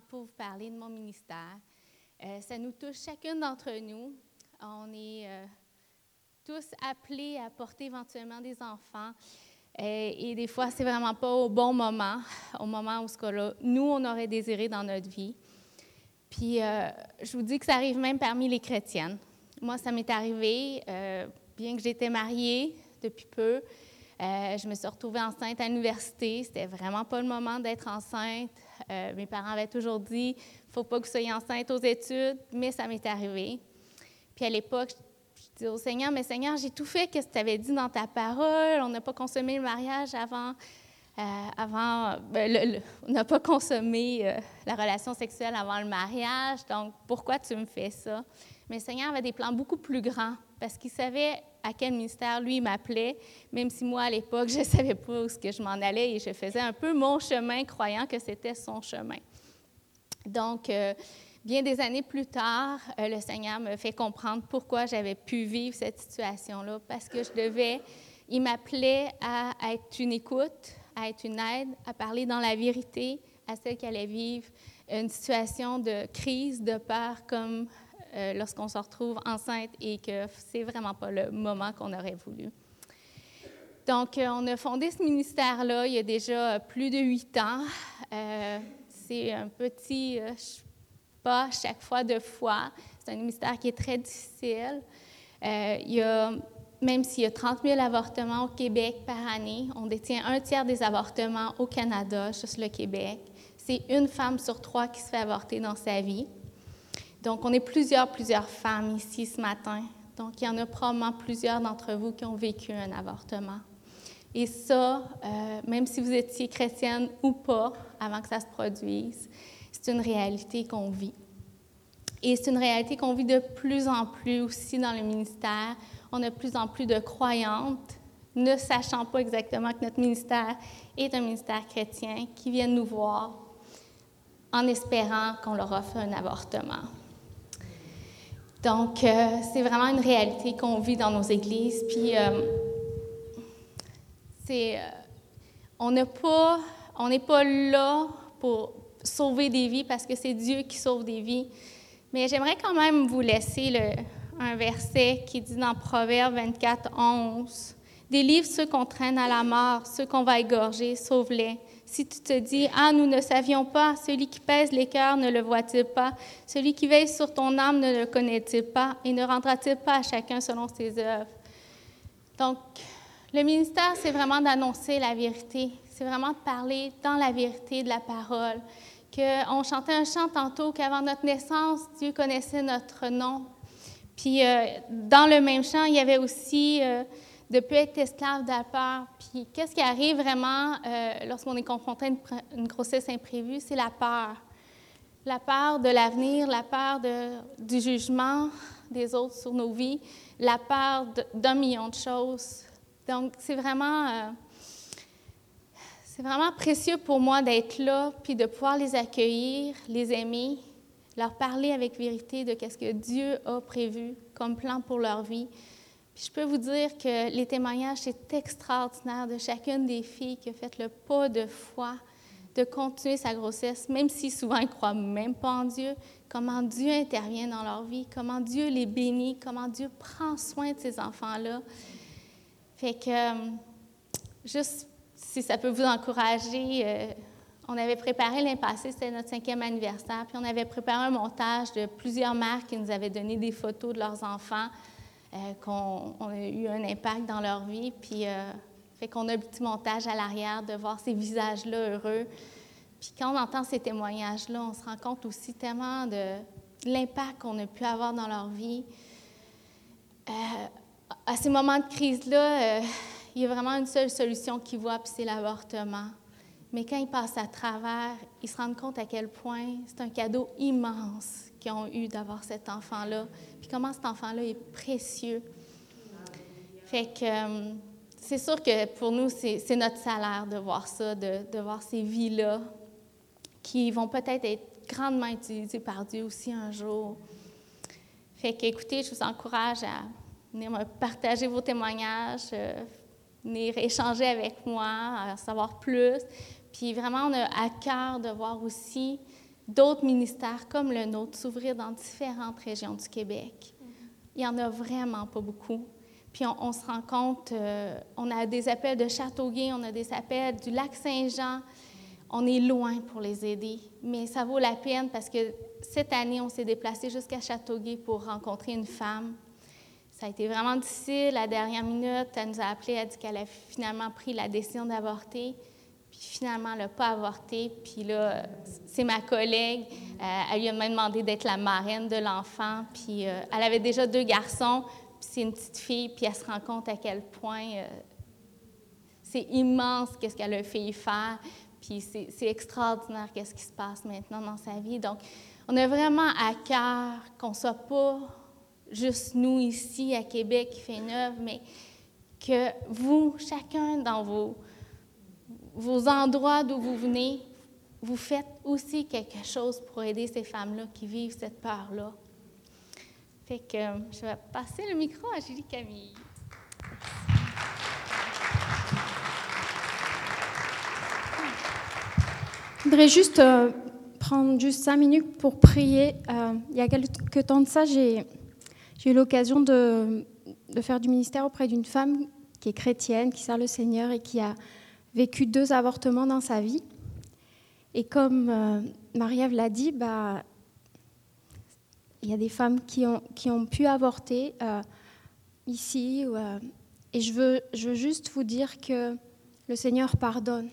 pour vous parler de mon ministère. Euh, ça nous touche chacune d'entre nous. On est euh, tous appelés à porter éventuellement des enfants. Euh, et des fois, c'est vraiment pas au bon moment, au moment où ce que nous, on aurait désiré dans notre vie. Puis, je vous dis que ça arrive même parmi les chrétiennes. Moi, ça m'est arrivé, bien que j'étais mariée depuis peu, je me suis retrouvée enceinte à l'université. C'était vraiment pas le moment d'être enceinte. Euh, mes parents avaient toujours dit faut pas que vous soyez enceinte aux études, mais ça m'est arrivé. Puis à l'époque, je, disais au Seigneur Mais Seigneur, j'ai tout fait ce que tu avais dit dans ta parole? On n'a pas consommé le mariage avant. Euh, avant ben, on n'a pas consommé euh, la relation sexuelle avant le mariage, donc pourquoi tu me fais ça? Mais Seigneur avait des plans beaucoup plus grands parce qu'il savait à quel ministère lui m'appelait, même si moi, à l'époque, je ne savais pas où ce que je m'en allais et je faisais un peu mon chemin, croyant que c'était son chemin. Donc, euh, bien des années plus tard, euh, le Seigneur me fait comprendre pourquoi j'avais pu vivre cette situation-là, parce que je devais, il m'appelait à, à être une écoute, à être une aide, à parler dans la vérité à celle qui allait vivre une situation de crise, de peur, comme euh, lorsqu'on se retrouve enceinte et que c'est vraiment pas le moment qu'on aurait voulu. Donc, euh, on a fondé ce ministère-là il y a déjà plus de huit ans. Euh, c'est un petit pas chaque fois de fois. C'est un ministère qui est très difficile. il y a, même s'il y a 30 000 avortements au Québec par année, on détient un tiers des avortements au Canada, juste le Québec. C'est une femme sur trois qui se fait avorter dans sa vie. Donc, on est plusieurs, plusieurs femmes ici ce matin. Donc, il y en a probablement plusieurs d'entre vous qui ont vécu un avortement. Et ça, euh, même si vous étiez chrétienne ou pas avant que ça se produise, c'est une réalité qu'on vit. Et c'est une réalité qu'on vit de plus en plus aussi dans le ministère. On a de plus en plus de croyantes, ne sachant pas exactement que notre ministère est un ministère chrétien, qui viennent nous voir en espérant qu'on leur offre un avortement. Donc, euh, c'est vraiment une réalité qu'on vit dans nos églises. Puis, euh, c'est, euh, on n'est pas, là pour sauver des vies parce que c'est Dieu qui sauve des vies. Mais j'aimerais quand même vous laisser le, un verset qui dit dans Proverbe 24, 11 Délivre ceux qu'on traîne à la mort, ceux qu'on va égorger, sauve-les. Si tu te dis, ah, nous ne savions pas, celui qui pèse les cœurs ne le voit-il pas, celui qui veille sur ton âme ne le connaît-il pas, et ne rendra-t-il pas à chacun selon ses œuvres? Donc, le ministère, c'est vraiment d'annoncer la vérité, c'est vraiment de parler dans la vérité de la parole. Que on chantait un chant tantôt qu'avant notre naissance, Dieu connaissait notre nom. Puis, euh, dans le même chant, il y avait aussi euh, de ne plus être esclave de la peur. Puis qu'est-ce qui arrive vraiment euh, lorsqu'on est confronté à une, grossesse imprévue? C'est la peur. La peur de l'avenir, la peur du jugement des autres sur nos vies, la peur d'un million de choses. Donc, c'est vraiment, euh, c'est vraiment précieux pour moi d'être là, puis de pouvoir les accueillir, les aimer, leur parler avec vérité de ce que Dieu a prévu comme plan pour leur vie je peux vous dire que les témoignages, c'est extraordinaire de chacune des filles qui a fait le pas de foi de continuer sa grossesse, même si souvent elles ne croient même pas en Dieu, comment Dieu intervient dans leur vie, comment Dieu les bénit, comment Dieu prend soin de ces enfants-là. Fait que, euh, juste si ça peut vous encourager, euh, on avait préparé l'année passée, c'était notre cinquième anniversaire, puis on avait préparé un montage de plusieurs mères qui nous avaient donné des photos de leurs enfants qu'on a eu un impact dans leur vie. Puis, euh, fait qu'on a un petit montage à l'arrière de voir ces visages-là heureux. Puis quand on entend ces témoignages-là, on se rend compte aussi tellement de l'impact qu'on a pu avoir dans leur vie. Euh, à ces moments de crise-là, il y a vraiment une seule solution qu'ils voient, puis c'est l'avortement. Mais quand ils passent à travers, ils se rendent compte à quel point c'est un cadeau immense qu'ils ont eu d'avoir cet enfant-là, puis comment cet enfant-là est précieux. Fait que euh, c'est sûr que pour nous, c'est notre salaire de voir ça, de, voir ces vies-là qui vont peut-être être grandement utilisées par Dieu aussi un jour. Fait que, écoutez, je vous encourage à venir me partager vos témoignages, euh, venir échanger avec moi, à savoir plus. Puis vraiment, on a à cœur de voir aussi d'autres ministères comme le nôtre s'ouvrir dans différentes régions du Québec. Il n'y en a vraiment pas beaucoup. Puis on, se rend compte, euh, on a des appels de Châteauguay, on a des appels du lac Saint-Jean. On est loin pour les aider, mais ça vaut la peine parce que cette année, on s'est déplacé jusqu'à Châteauguay pour rencontrer une femme. Ça a été vraiment difficile. La dernière minute, elle nous a appelé, elle a dit qu'elle a finalement pris la décision d'avorter. Puis finalement, elle n'a pas avorté. Puis là, c'est ma collègue. Euh, elle lui a même demandé d'être la marraine de l'enfant. Puis euh, elle avait déjà deux garçons c'est une petite fille, puis elle se rend compte à quel point euh, c'est immense qu'est-ce qu'elle a fait faire, puis c'est extraordinaire qu'est-ce qui se passe maintenant dans sa vie. Donc, on a vraiment à cœur qu'on ne soit pas juste nous ici à Québec qui fait neuf, mais que vous, chacun dans vos, vos endroits d'où vous venez, vous faites aussi quelque chose pour aider ces femmes-là qui vivent cette peur-là. Fait que euh, je vais passer le micro à Julie Camille. Je voudrais juste euh, prendre juste cinq minutes pour prier. Euh, il y a quelques temps de ça, j'ai eu l'occasion de, de, faire du ministère auprès d'une femme qui est chrétienne, qui sert le Seigneur et qui a vécu deux avortements dans sa vie. Et comme Marie-Ève l'a dit, bah, il y a des femmes qui ont, qui ont pu avorter euh, ici. Euh, et je veux, je veux juste vous dire que le Seigneur pardonne.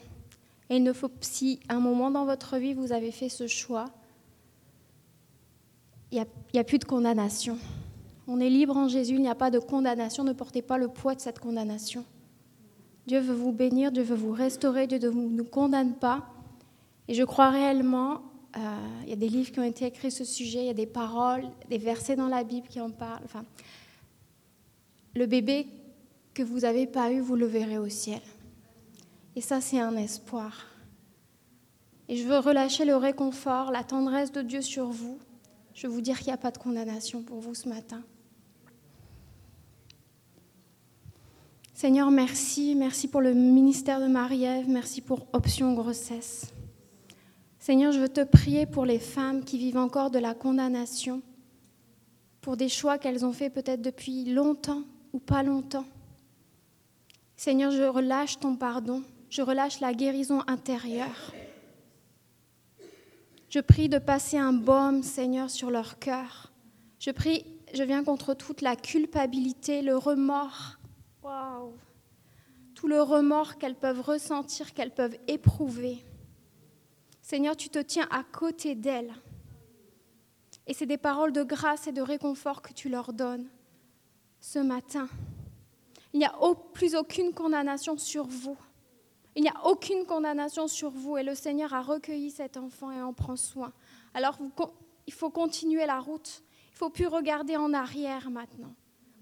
Et il ne faut, si à un moment dans votre vie vous avez fait ce choix, il n'y a, a, plus de condamnation. On est libre en Jésus, il n'y a pas de condamnation, ne portez pas le poids de cette condamnation. Dieu veut vous bénir, Dieu veut vous restaurer, Dieu ne vous condamne pas. Et je crois réellement il euh, y a des livres qui ont été écrits sur ce sujet, il y a des paroles, des versets dans la Bible qui en parlent. Enfin, le bébé que vous n'avez pas eu, vous le verrez au ciel. Et ça, c'est un espoir. Et je veux relâcher le réconfort, la tendresse de Dieu sur vous. Je veux vous dire qu'il n'y a pas de condamnation pour vous ce matin. Seigneur, merci. Merci pour le ministère de Marie-Ève. Merci pour Option Grossesse. Seigneur, je veux te prier pour les femmes qui vivent encore de la condamnation, pour des choix qu'elles ont faits peut-être depuis longtemps ou pas longtemps. Seigneur, je relâche ton pardon, je relâche la guérison intérieure. Je prie de passer un baume, Seigneur, sur leur cœur. Je prie, je viens contre toute la culpabilité, le remords. Tout le remords qu'elles peuvent ressentir, qu'elles peuvent éprouver. Seigneur, tu te tiens à côté d'elles. Et c'est des paroles de grâce et de réconfort que tu leur donnes ce matin. Il n'y a plus aucune condamnation sur vous. Il n'y a aucune condamnation sur vous et le Seigneur a recueilli cet enfant et en prend soin. Alors il faut continuer la route. Il ne faut plus regarder en arrière maintenant.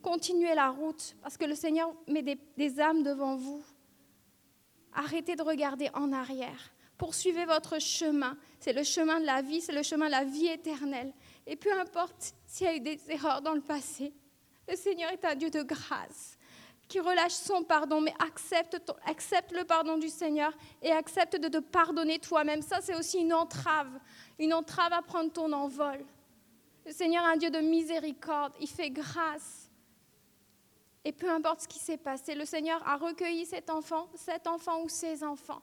Continuez la route parce que le Seigneur met des, âmes devant vous. Arrêtez de regarder en arrière. Poursuivez votre chemin. C'est le chemin de la vie, c'est le chemin de la vie éternelle. Et peu importe s'il y a eu des erreurs dans le passé, le Seigneur est un Dieu de grâce qui relâche son pardon, mais accepte, accepte le pardon du Seigneur et accepte de te pardonner toi-même. Ça, c'est aussi une entrave, une entrave à prendre ton envol. Le Seigneur est un Dieu de miséricorde, il fait grâce. Et peu importe ce qui s'est passé, le Seigneur a recueilli cet enfant, cet enfant ou ses enfants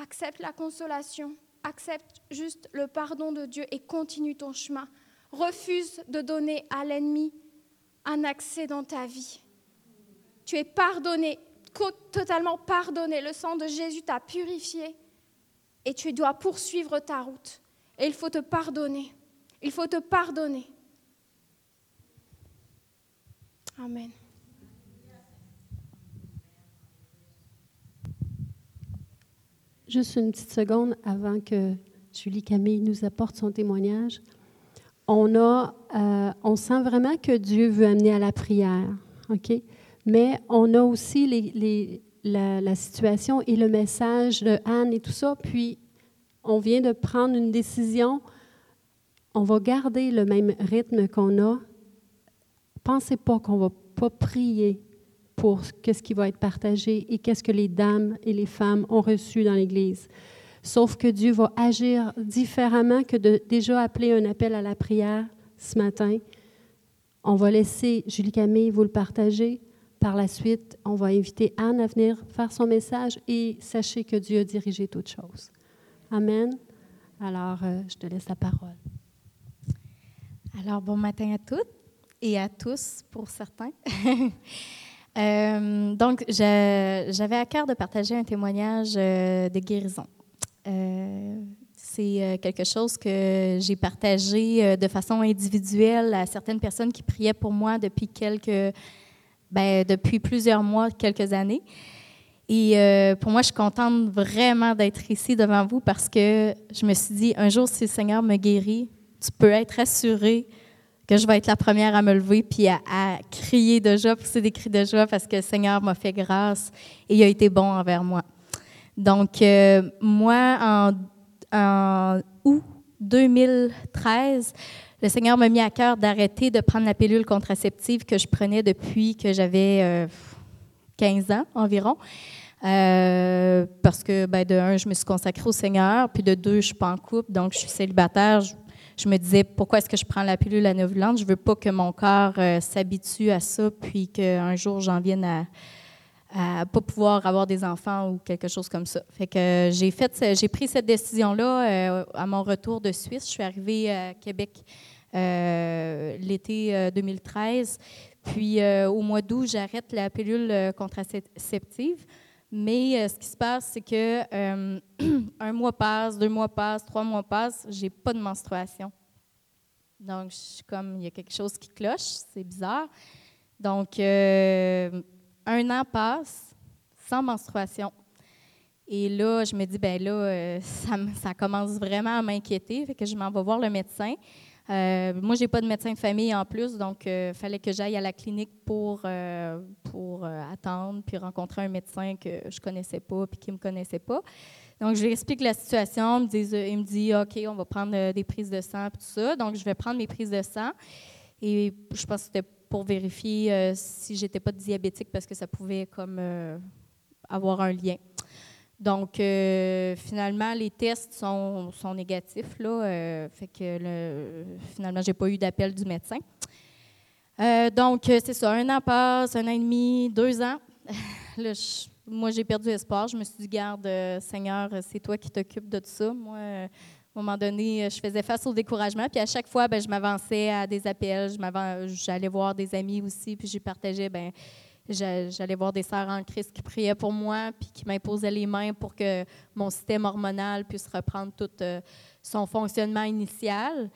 accepte la consolation, accepte juste le pardon de Dieu et continue ton chemin. Refuse de donner à l'ennemi un accès dans ta vie. Tu es pardonné, totalement pardonné. Le sang de Jésus t'a purifié et tu dois poursuivre ta route. Et il faut te pardonner. Il faut te pardonner. Amen. Juste une petite seconde avant que Julie Camille nous apporte son témoignage. On, a, euh, on sent vraiment que Dieu veut amener à la prière, OK? Mais on a aussi la, la, situation et le message de Anne et tout ça. Puis, on vient de prendre une décision. On va garder le même rythme qu'on a. Pensez pas qu'on va pas prier pour qu'est-ce qui va être partagé et qu'est-ce que les dames et les femmes ont reçu dans l'Église. Sauf que Dieu va agir différemment que de déjà appeler un appel à la prière ce matin. On va laisser Julie Camille vous le partager. Par la suite, on va inviter Anne à venir faire son message et sachez que Dieu a dirigé toutes choses. Amen. Alors, euh, je te laisse la parole. Alors, bon matin à toutes et à tous pour certains. Euh, donc, j'avais à cœur de partager un témoignage euh, de guérison. C'est quelque chose que j'ai partagé de façon individuelle à certaines personnes qui priaient pour moi depuis quelques, ben, depuis plusieurs mois, quelques années. Et pour moi, je suis contente vraiment d'être ici devant vous parce que je me suis dit, un jour, si le Seigneur me guérit, tu peux être assuré que je vais être la première à me lever puis à, crier de joie, pousser des cris de joie parce que le Seigneur m'a fait grâce et il a été bon envers moi. Donc, euh, moi, en, août 2013, le Seigneur m'a mis à cœur d'arrêter de prendre la pilule contraceptive que je prenais depuis que j'avais 15 euh, ans environ. Euh, parce que, ben, de un, je me suis consacrée au Seigneur, puis de deux, je ne suis pas en couple, donc je suis célibataire me disais, pourquoi est-ce que je prends la pilule anovulante? Je veux pas que mon corps euh, s'habitue à ça, puis qu'un jour, j'en vienne à, à pas pouvoir avoir des enfants ou quelque chose comme ça. Fait que j'ai fait, j'ai pris cette décision-là euh, à mon retour de Suisse. Je suis arrivée à Québec euh, l'été 2013. Puis au mois d'août, j'arrête la pilule contraceptive. Mais ce qui se passe, c'est que un mois passe, deux mois passent, trois mois passent, j'ai pas de menstruation. Donc, je suis comme, il y a quelque chose qui cloche, c'est bizarre. Donc, euh, un an passe sans menstruation. Et là, je me dis, ben là, euh, ça, ça, commence vraiment à m'inquiéter, fait que je m'en vais voir le médecin. Euh, moi, je n'ai pas de médecin de famille en plus, donc il fallait que j'aille à la clinique pour, pour attendre, puis rencontrer un médecin que je connaissais pas, puis qui me connaissait pas. Donc, je lui explique la situation. Il me, dit, OK, on va prendre euh, des prises de sang et tout ça. Donc, je vais prendre mes prises de sang. Et je pense que c'était pour vérifier euh, si j'étais pas diabétique parce que ça pouvait comme euh, avoir un lien. Donc, finalement, les tests sont, négatifs. Là, fait que le, finalement, j'ai pas eu d'appel du médecin. donc, c'est ça, un an passe, un an et demi, deux ans. là, je, moi, j'ai perdu espoir. Je me suis dit, garde, euh, Seigneur, c'est toi qui t'occupes de tout ça. Moi, euh, à un moment donné, je faisais face au découragement. Puis à chaque fois, ben, je m'avançais à des appels. J'allais voir des amis aussi. Puis j'ai partagé, ben, j'allais voir des sœurs en Christ qui priaient pour moi, puis qui m'imposaient les mains pour que mon système hormonal puisse reprendre tout euh, son fonctionnement initial.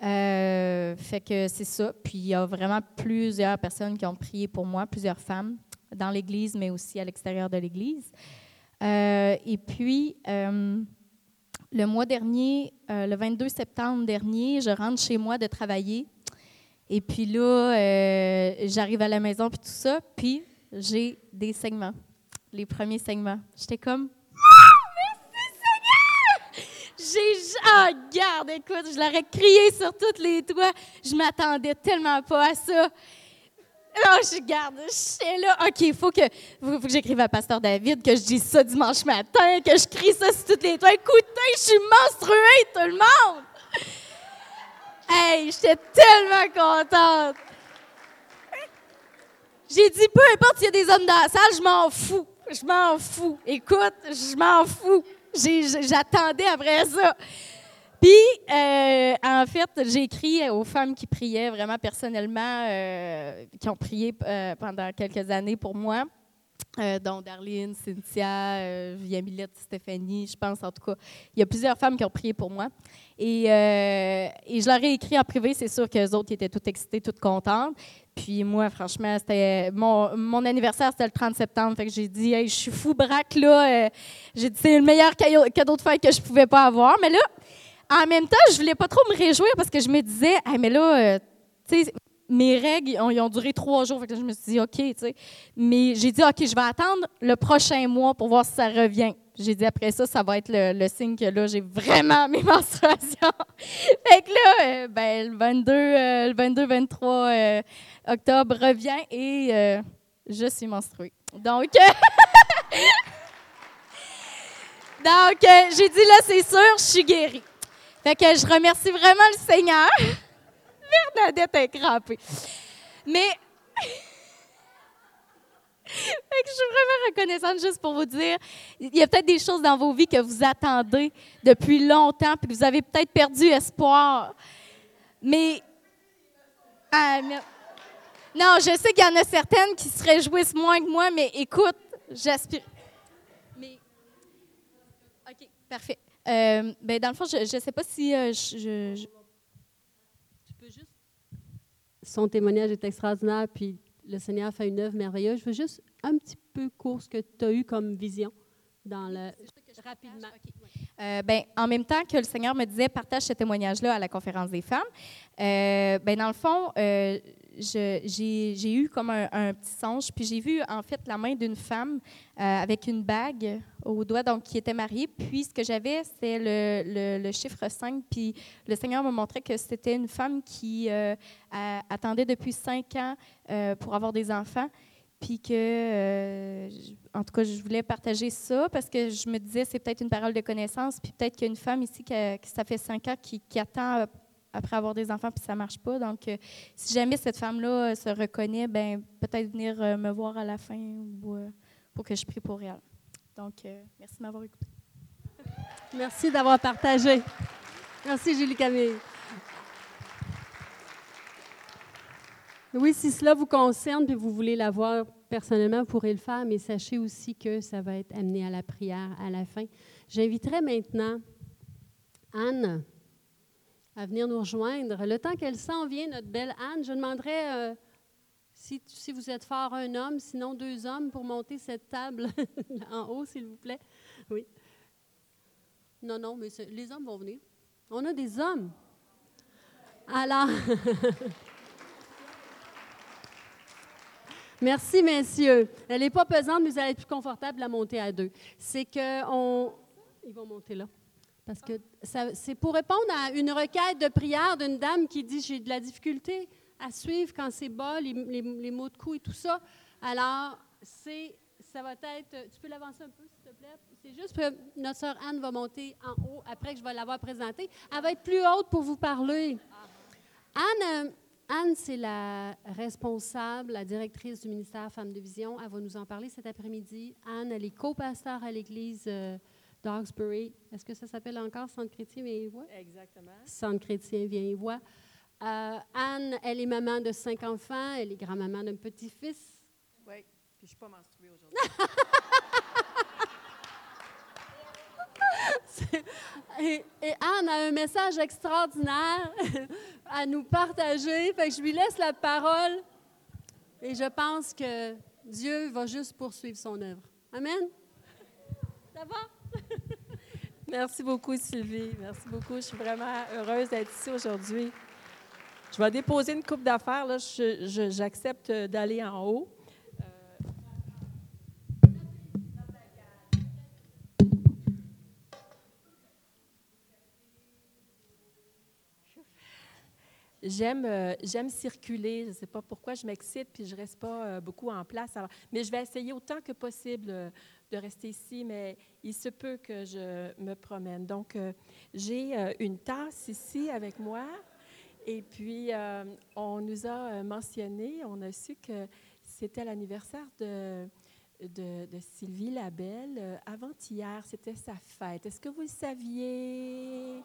fait que c'est ça. Puis il y a vraiment plusieurs personnes qui ont prié pour moi, plusieurs femmes dans l'Église, mais aussi à l'extérieur de l'Église. Euh, et puis, euh, le mois dernier, euh, le 22 septembre dernier, je rentre chez moi de travailler. Et puis là, j'arrive à la maison, puis tout ça, puis j'ai des segments, les premiers segments. J'étais comme, j'ai. Ah, garde, écoute, je l'aurais crié sur toutes les toits. Je m'attendais tellement pas à ça. Non, je garde, je suis là. OK, il faut que, faut, que j'écrive à Pasteur David, que je dise ça dimanche matin, que je crie ça sur toutes les toits. Écoutez, je suis menstruée, tout le monde! Hey, j'étais tellement contente! J'ai dit, peu importe s'il y a des hommes dans la salle, je m'en fous. Je m'en fous. Écoute, je m'en fous. J'attendais après ça. Puis, euh, en fait, j'ai écrit aux femmes qui priaient vraiment personnellement, euh, qui ont prié euh, pendant quelques années pour moi, dont Darlene, Cynthia, Yamilette, Stéphanie, je pense en tout cas. Il y a plusieurs femmes qui ont prié pour moi. Et, et je leur ai écrit en privé, c'est sûr que les autres étaient toutes excitées, toutes contentes. Puis moi, franchement, c'était mon, anniversaire, c'était le 30 septembre. Fait que j'ai dit, hey, je suis fou braque là. j'ai dit, c'est le meilleur cadeau de fête que je pouvais pas avoir. Mais là, en même temps, je voulais pas trop me réjouir parce que je me disais, ah, mais là, euh, tu sais, mes règles, ils ont, duré trois jours. Fait que je me suis dit, OK, tu sais. Mais j'ai dit, OK, je vais attendre le prochain mois pour voir si ça revient. J'ai dit, après ça, ça va être le, signe que là, j'ai vraiment mes menstruations. fait que là, euh, ben, le 22, euh, le 22, 23 octobre revient et je suis menstruée. Donc. Donc, euh, j'ai dit là, c'est sûr, je suis guérie. Fait que je remercie vraiment le Seigneur. Bernadette est crampée. Mais. Je suis vraiment reconnaissante juste pour vous dire, il y a peut-être des choses dans vos vies que vous attendez depuis longtemps, puis que vous avez peut-être perdu espoir. Mais, ah, mais- non, je sais qu'il y en a certaines qui se réjouissent moins que moi, mais écoute, j'aspire. Mais, ok, parfait. Euh, ben, dans le fond, je ne sais pas si euh, je- je- je, Son témoignage est extraordinaire, puis le Seigneur fait une œuvre merveilleuse. Je veux juste un petit peu court ce que tu as eu comme vision dans le. Rapidement. Euh, ben, en même temps que le Seigneur me disait partage ce témoignage-là à la conférence des femmes, euh, ben, dans le fond, euh, j'ai eu comme un, petit songe, puis j'ai vu en fait la main d'une femme avec une bague au doigt, donc qui était mariée. Puis ce que j'avais, c'est le, chiffre 5, puis le Seigneur me montrait que c'était une femme qui attendait depuis cinq ans pour avoir des enfants. Puis que, euh, en tout cas, je voulais partager ça parce que je me disais, c'est peut-être une parole de connaissance, puis peut-être qu'il y a une femme ici qui, ça fait cinq ans qui, attend après avoir des enfants, puis ça marche pas. Donc, euh, si jamais cette femme-là euh, se reconnaît, ben peut-être venir me voir à la fin ou, pour que je prie pour elle. Donc, merci de m'avoir écouté. Merci d'avoir partagé. Merci, Julie Camille. Oui, si cela vous concerne et vous voulez la voir personnellement, vous pourrez le faire, mais sachez aussi que ça va être amené à la prière à la fin. J'inviterai maintenant Anne à venir nous rejoindre. Le temps qu'elle s'en vient, notre belle Anne, je demanderai euh, si, si vous êtes fort un homme, sinon deux hommes, pour monter cette table en haut, s'il vous plaît. Oui. Non, non, mais les hommes vont venir. On a des hommes. Alors, merci, messieurs. Elle n'est pas pesante, mais allez être plus confortable de la monter à deux. C'est que on... Ils vont monter là. Parce que c'est pour répondre à une requête de prière d'une dame qui dit j'ai de la difficulté à suivre quand c'est bas, les mots de cou et tout ça. Alors, c'est, ça va être. Tu peux l'avancer un peu, s'il te plaît? C'est juste que notre sœur Anne va monter en haut après que je vais l'avoir présentée. Elle va être plus haute pour vous parler. Anne, euh, Anne, c'est la responsable, la directrice du ministère Femmes de Vision. Elle va nous en parler cet après-midi. Anne, elle est co-pasteur à l'église euh, d'Hawkesbury. Est-ce que ça s'appelle encore Centre chrétien Vieille-Voix? Exactement. Centre chrétien Vieille-Voix. Euh, Anne, elle est maman de cinq enfants. Elle est grand-maman d'un petit-fils. Oui. Puis je ne suis pas menstruée aujourd'hui. Et, Anne a un message extraordinaire à nous partager. Fait que je lui laisse la parole. Et je pense que Dieu va juste poursuivre son œuvre. Amen? Ça va? Merci beaucoup, Sylvie. Merci beaucoup. Je suis vraiment heureuse d'être ici aujourd'hui. Je vais déposer une coupe d'affaires. J'accepte d'aller en haut. J'aime, euh, j'aime circuler. Je ne sais pas pourquoi je m'excite puis je ne reste pas euh, beaucoup en place. Mais je vais essayer autant que possible euh, de rester ici, mais il se peut que je me promène. Donc, j'ai une tasse ici avec moi. Et puis, on nous a mentionné, on a su que c'était l'anniversaire de, de, de Sylvie Labelle. Avant-hier, c'était sa fête. Est-ce que vous le saviez?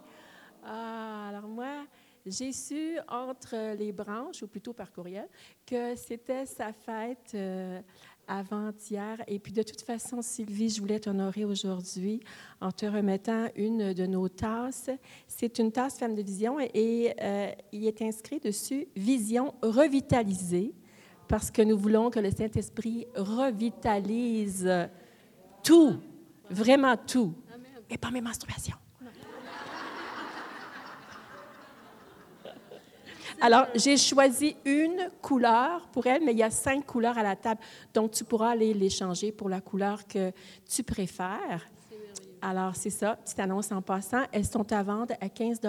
Ah, alors moi, j'ai su entre les branches, ou plutôt par courriel, que c'était sa fête euh, avant-hier. Et puis de toute façon, Sylvie, je voulais t'honorer aujourd'hui en te remettant une de nos tasses. C'est une tasse Femme de Vision et euh, il est inscrit dessus Vision revitalisée parce que nous voulons que le Saint-Esprit revitalise tout, vraiment tout, et pas mes menstruations. Alors, j'ai choisi une couleur pour elle, mais il y a cinq couleurs à la table. Donc, tu pourras aller les changer pour la couleur que tu préfères. Alors, c'est ça, petite annonce en passant. Elles sont à vendre à 15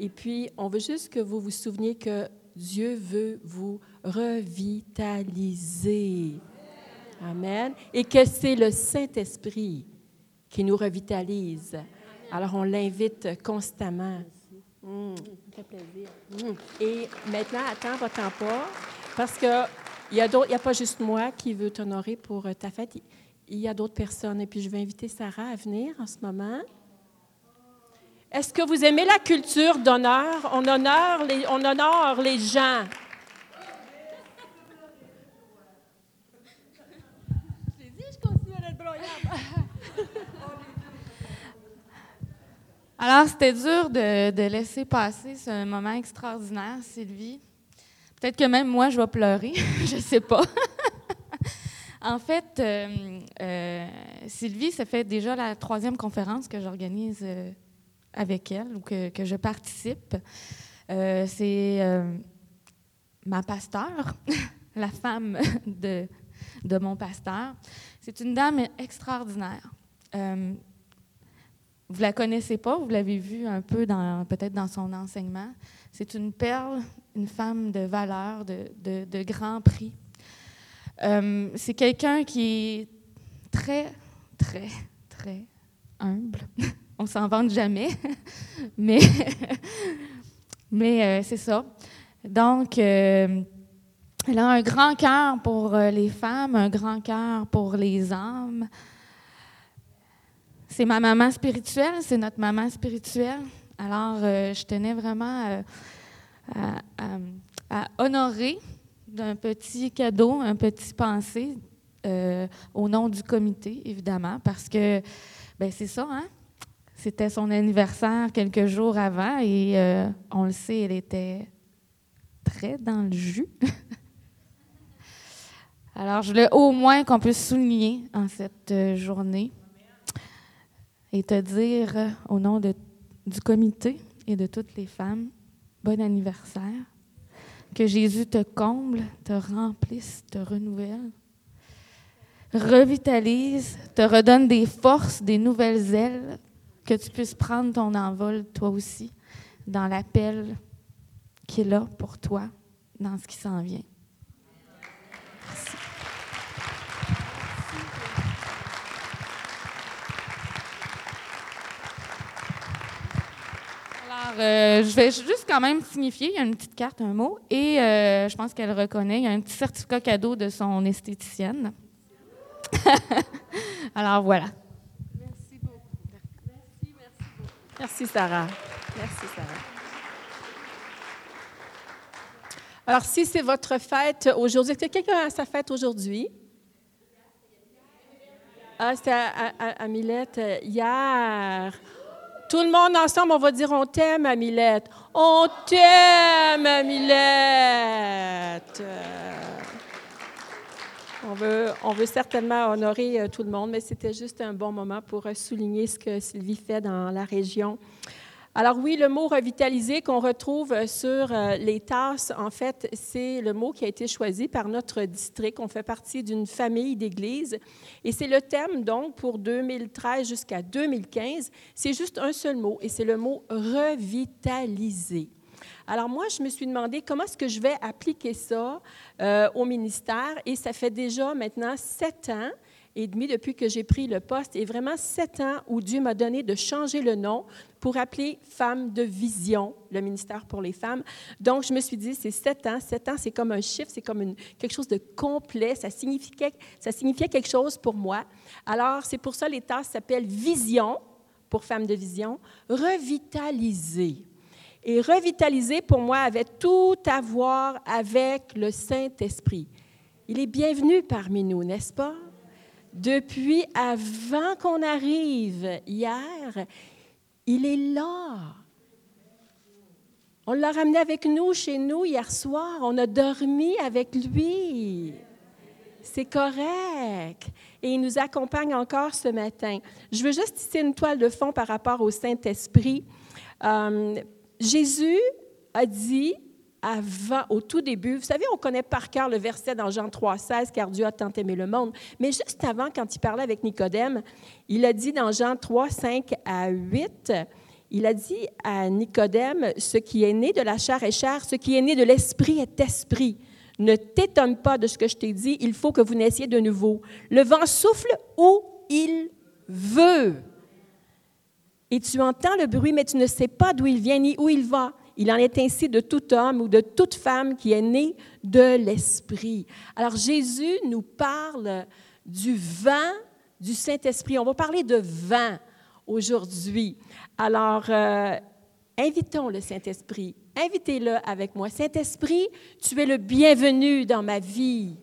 Et puis, on veut juste que vous vous souveniez que Dieu veut vous revitaliser. Amen. Et que c'est le Saint-Esprit qui nous revitalise. Alors, on l'invite constamment. Mmh. Ça fait plaisir. Mmh. Et maintenant, attends, va-t'en pas, parce qu'il n'y a, a pas juste moi qui veux t'honorer pour euh, ta fête, il y a d'autres personnes. Et puis, je vais inviter Sarah à venir en ce moment. Est-ce que vous aimez la culture d'honneur? On honore les, on honore les gens. Alors, c'était dur de, de, laisser passer ce moment extraordinaire, Sylvie. Peut-être que même moi, je vais pleurer, je ne sais pas. en fait, euh, euh, Sylvie, ça fait déjà la troisième conférence que j'organise euh, avec elle ou que, que je participe. C'est ma pasteur, la femme de, de mon pasteur. C'est une dame extraordinaire. Vous la connaissez pas, vous l'avez vue un peu peut-être dans son enseignement. C'est une perle, une femme de valeur, de, de, grand prix. Euh, c'est quelqu'un qui est très, très, très humble. On s'en vante jamais, mais, mais euh, c'est ça. Donc, euh, elle a un grand cœur pour les femmes, un grand cœur pour les âmes, c'est ma maman spirituelle, c'est notre maman spirituelle. Alors, euh, je tenais vraiment euh, à, honorer d'un petit cadeau, un petit pensée euh, au nom du comité, évidemment, parce que, ben c'est ça, hein? C'était son anniversaire quelques jours avant et on le sait, elle était très dans le jus. Alors, je voulais au moins qu'on puisse souligner en cette journée et te dire euh, au nom du comité et de toutes les femmes, bon anniversaire. Que Jésus te comble, te remplisse, te renouvelle, revitalise, te redonne des forces, des nouvelles ailes, que tu puisses prendre ton envol toi aussi dans l'appel qui est là pour toi, dans ce qui s'en vient. Euh, je vais juste quand même signifier, il y a une petite carte, un mot, et euh, je pense qu'elle reconnaît, il y a un petit certificat cadeau de son esthéticienne. Alors voilà. Merci beaucoup. Merci, merci beaucoup. Merci Sarah. Merci Sarah. Alors si c'est votre fête aujourd'hui, est-ce que quelqu'un a sa fête aujourd'hui? Ah, c'était à, à, hier. Tout le monde ensemble, on va dire on t'aime, Amilette. On t'aime, Amilette. On veut, on veut certainement honorer euh, tout le monde, mais c'était juste un bon moment pour euh, souligner ce que Sylvie fait dans la région. Alors oui, le mot revitaliser qu'on retrouve sur euh, les tasses, en fait, c'est le mot qui a été choisi par notre district. On fait partie d'une famille d'églises et c'est le thème donc pour 2013 jusqu'à 2015. C'est juste un seul mot et c'est le mot revitaliser. Alors moi, je me suis demandé comment est-ce que je vais appliquer ça euh, au ministère et ça fait déjà maintenant sept ans et demi depuis que j'ai pris le poste et vraiment sept ans où Dieu m'a donné de changer le nom pour appeler Femmes de Vision, le ministère pour les femmes. Donc, je me suis dit, c'est sept ans. Sept ans, c'est comme un chiffre, c'est comme quelque chose de complet. Ça signifiait, ça signifiait quelque chose pour moi. Alors, c'est pour ça les tâches s'appellent Vision, pour Femmes de Vision, revitaliser. Et revitaliser, pour moi, avait tout à voir avec le Saint-Esprit. Il est bienvenu parmi nous, n'est-ce pas? Depuis avant qu'on arrive hier, il est là. On l'a ramené avec nous chez nous hier soir. On a dormi avec lui. C'est correct. Et il nous accompagne encore ce matin. Je veux juste tisser une toile de fond par rapport au Saint-Esprit. Euh, Jésus a dit avant, au tout début, vous savez, on connaît par cœur le verset dans Jean 3,16, car Dieu a tant aimé le monde. Mais juste avant, quand il parlait avec Nicodème, il a dit dans Jean 3, 5 à 8, il a dit à Nicodème, ce qui est né de la chair est chair, ce qui est né de l'esprit est esprit. Ne t'étonne pas de ce que je t'ai dit, il faut que vous naissiez de nouveau. Le vent souffle où il veut. Et tu entends le bruit, mais tu ne sais pas d'où il vient ni où il va. Il en est ainsi de tout homme ou de toute femme qui est né de l'Esprit. Alors Jésus nous parle du vent du Saint-Esprit. On va parler de vent aujourd'hui. Alors, euh, invitons le Saint-Esprit. Invitez-le avec moi. Saint-Esprit, tu es le bienvenu dans ma vie.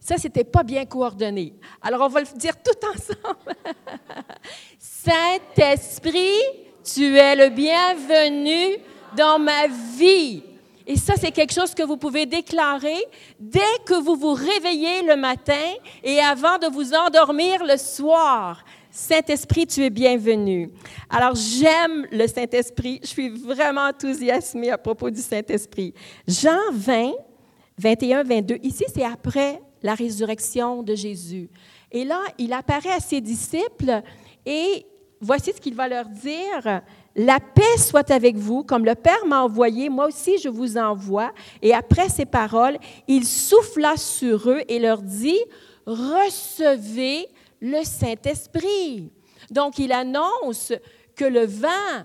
Ça, c'était pas bien coordonné. Alors, on va le dire tout ensemble. Saint-Esprit, tu es le bienvenu dans ma vie. Et ça, c'est quelque chose que vous pouvez déclarer dès que vous vous réveillez le matin et avant de vous endormir le soir. Saint-Esprit, tu es bienvenu. Alors, j'aime le Saint-Esprit. Je suis vraiment enthousiasmée à propos du Saint-Esprit. Jean 20, 21, 22. Ici, c'est après la résurrection de Jésus. Et là, il apparaît à ses disciples et voici ce qu'il va leur dire. La paix soit avec vous, comme le Père m'a envoyé, moi aussi je vous envoie. Et après ces paroles, il souffla sur eux et leur dit, recevez le Saint-Esprit. Donc il annonce que le vent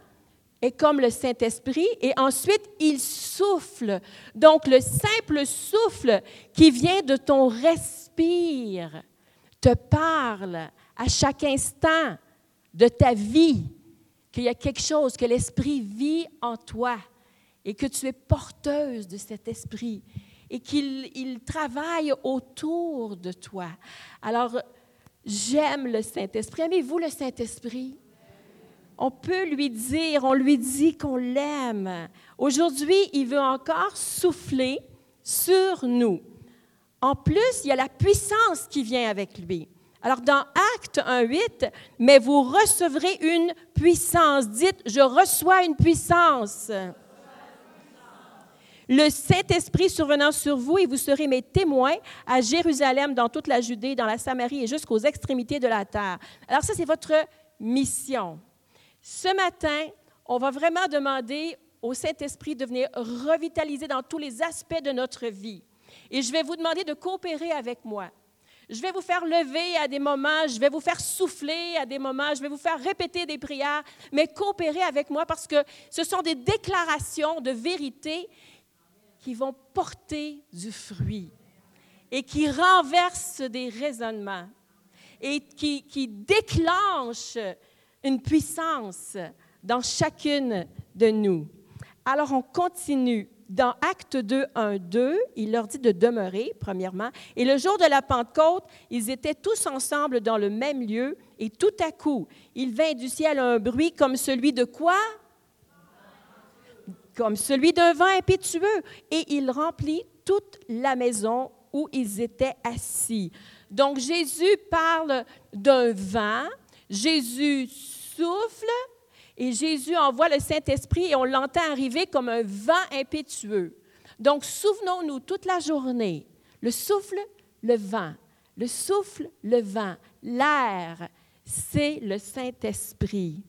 est comme le Saint-Esprit et ensuite il souffle. Donc le simple souffle qui vient de ton respire te parle à chaque instant de ta vie, qu'il y a quelque chose, que l'Esprit vit en toi et que tu es porteuse de cet Esprit et qu'il travaille autour de toi. Alors, j'aime le Saint-Esprit. Aimez-vous le Saint-Esprit? On peut lui dire, on lui dit qu'on l'aime. Aujourd'hui, il veut encore souffler sur nous. En plus, il y a la puissance qui vient avec lui. Alors, dans Acte 1.8, mais vous recevrez une puissance. Dites, je reçois une puissance. Le Saint-Esprit survenant sur vous et vous serez mes témoins à Jérusalem, dans toute la Judée, dans la Samarie et jusqu'aux extrémités de la terre. Alors ça, c'est votre mission. Ce matin, on va vraiment demander au Saint-Esprit de venir revitaliser dans tous les aspects de notre vie. Et je vais vous demander de coopérer avec moi. Je vais vous faire lever à des moments, je vais vous faire souffler à des moments, je vais vous faire répéter des prières, mais coopérer avec moi parce que ce sont des déclarations de vérité qui vont porter du fruit et qui renversent des raisonnements et qui, qui déclenchent une puissance dans chacune de nous. Alors on continue dans Acte 2, 1, 2, il leur dit de demeurer, premièrement. Et le jour de la Pentecôte, ils étaient tous ensemble dans le même lieu, et tout à coup, il vint du ciel un bruit comme celui de quoi? Comme celui d'un vent impétueux, et il remplit toute la maison où ils étaient assis. Donc Jésus parle d'un vent, Jésus souffle, et Jésus envoie le Saint-Esprit et on l'entend arriver comme un vent impétueux. Donc, souvenons-nous toute la journée, le souffle, le vent, le souffle, le vent, l'air, c'est le Saint-Esprit.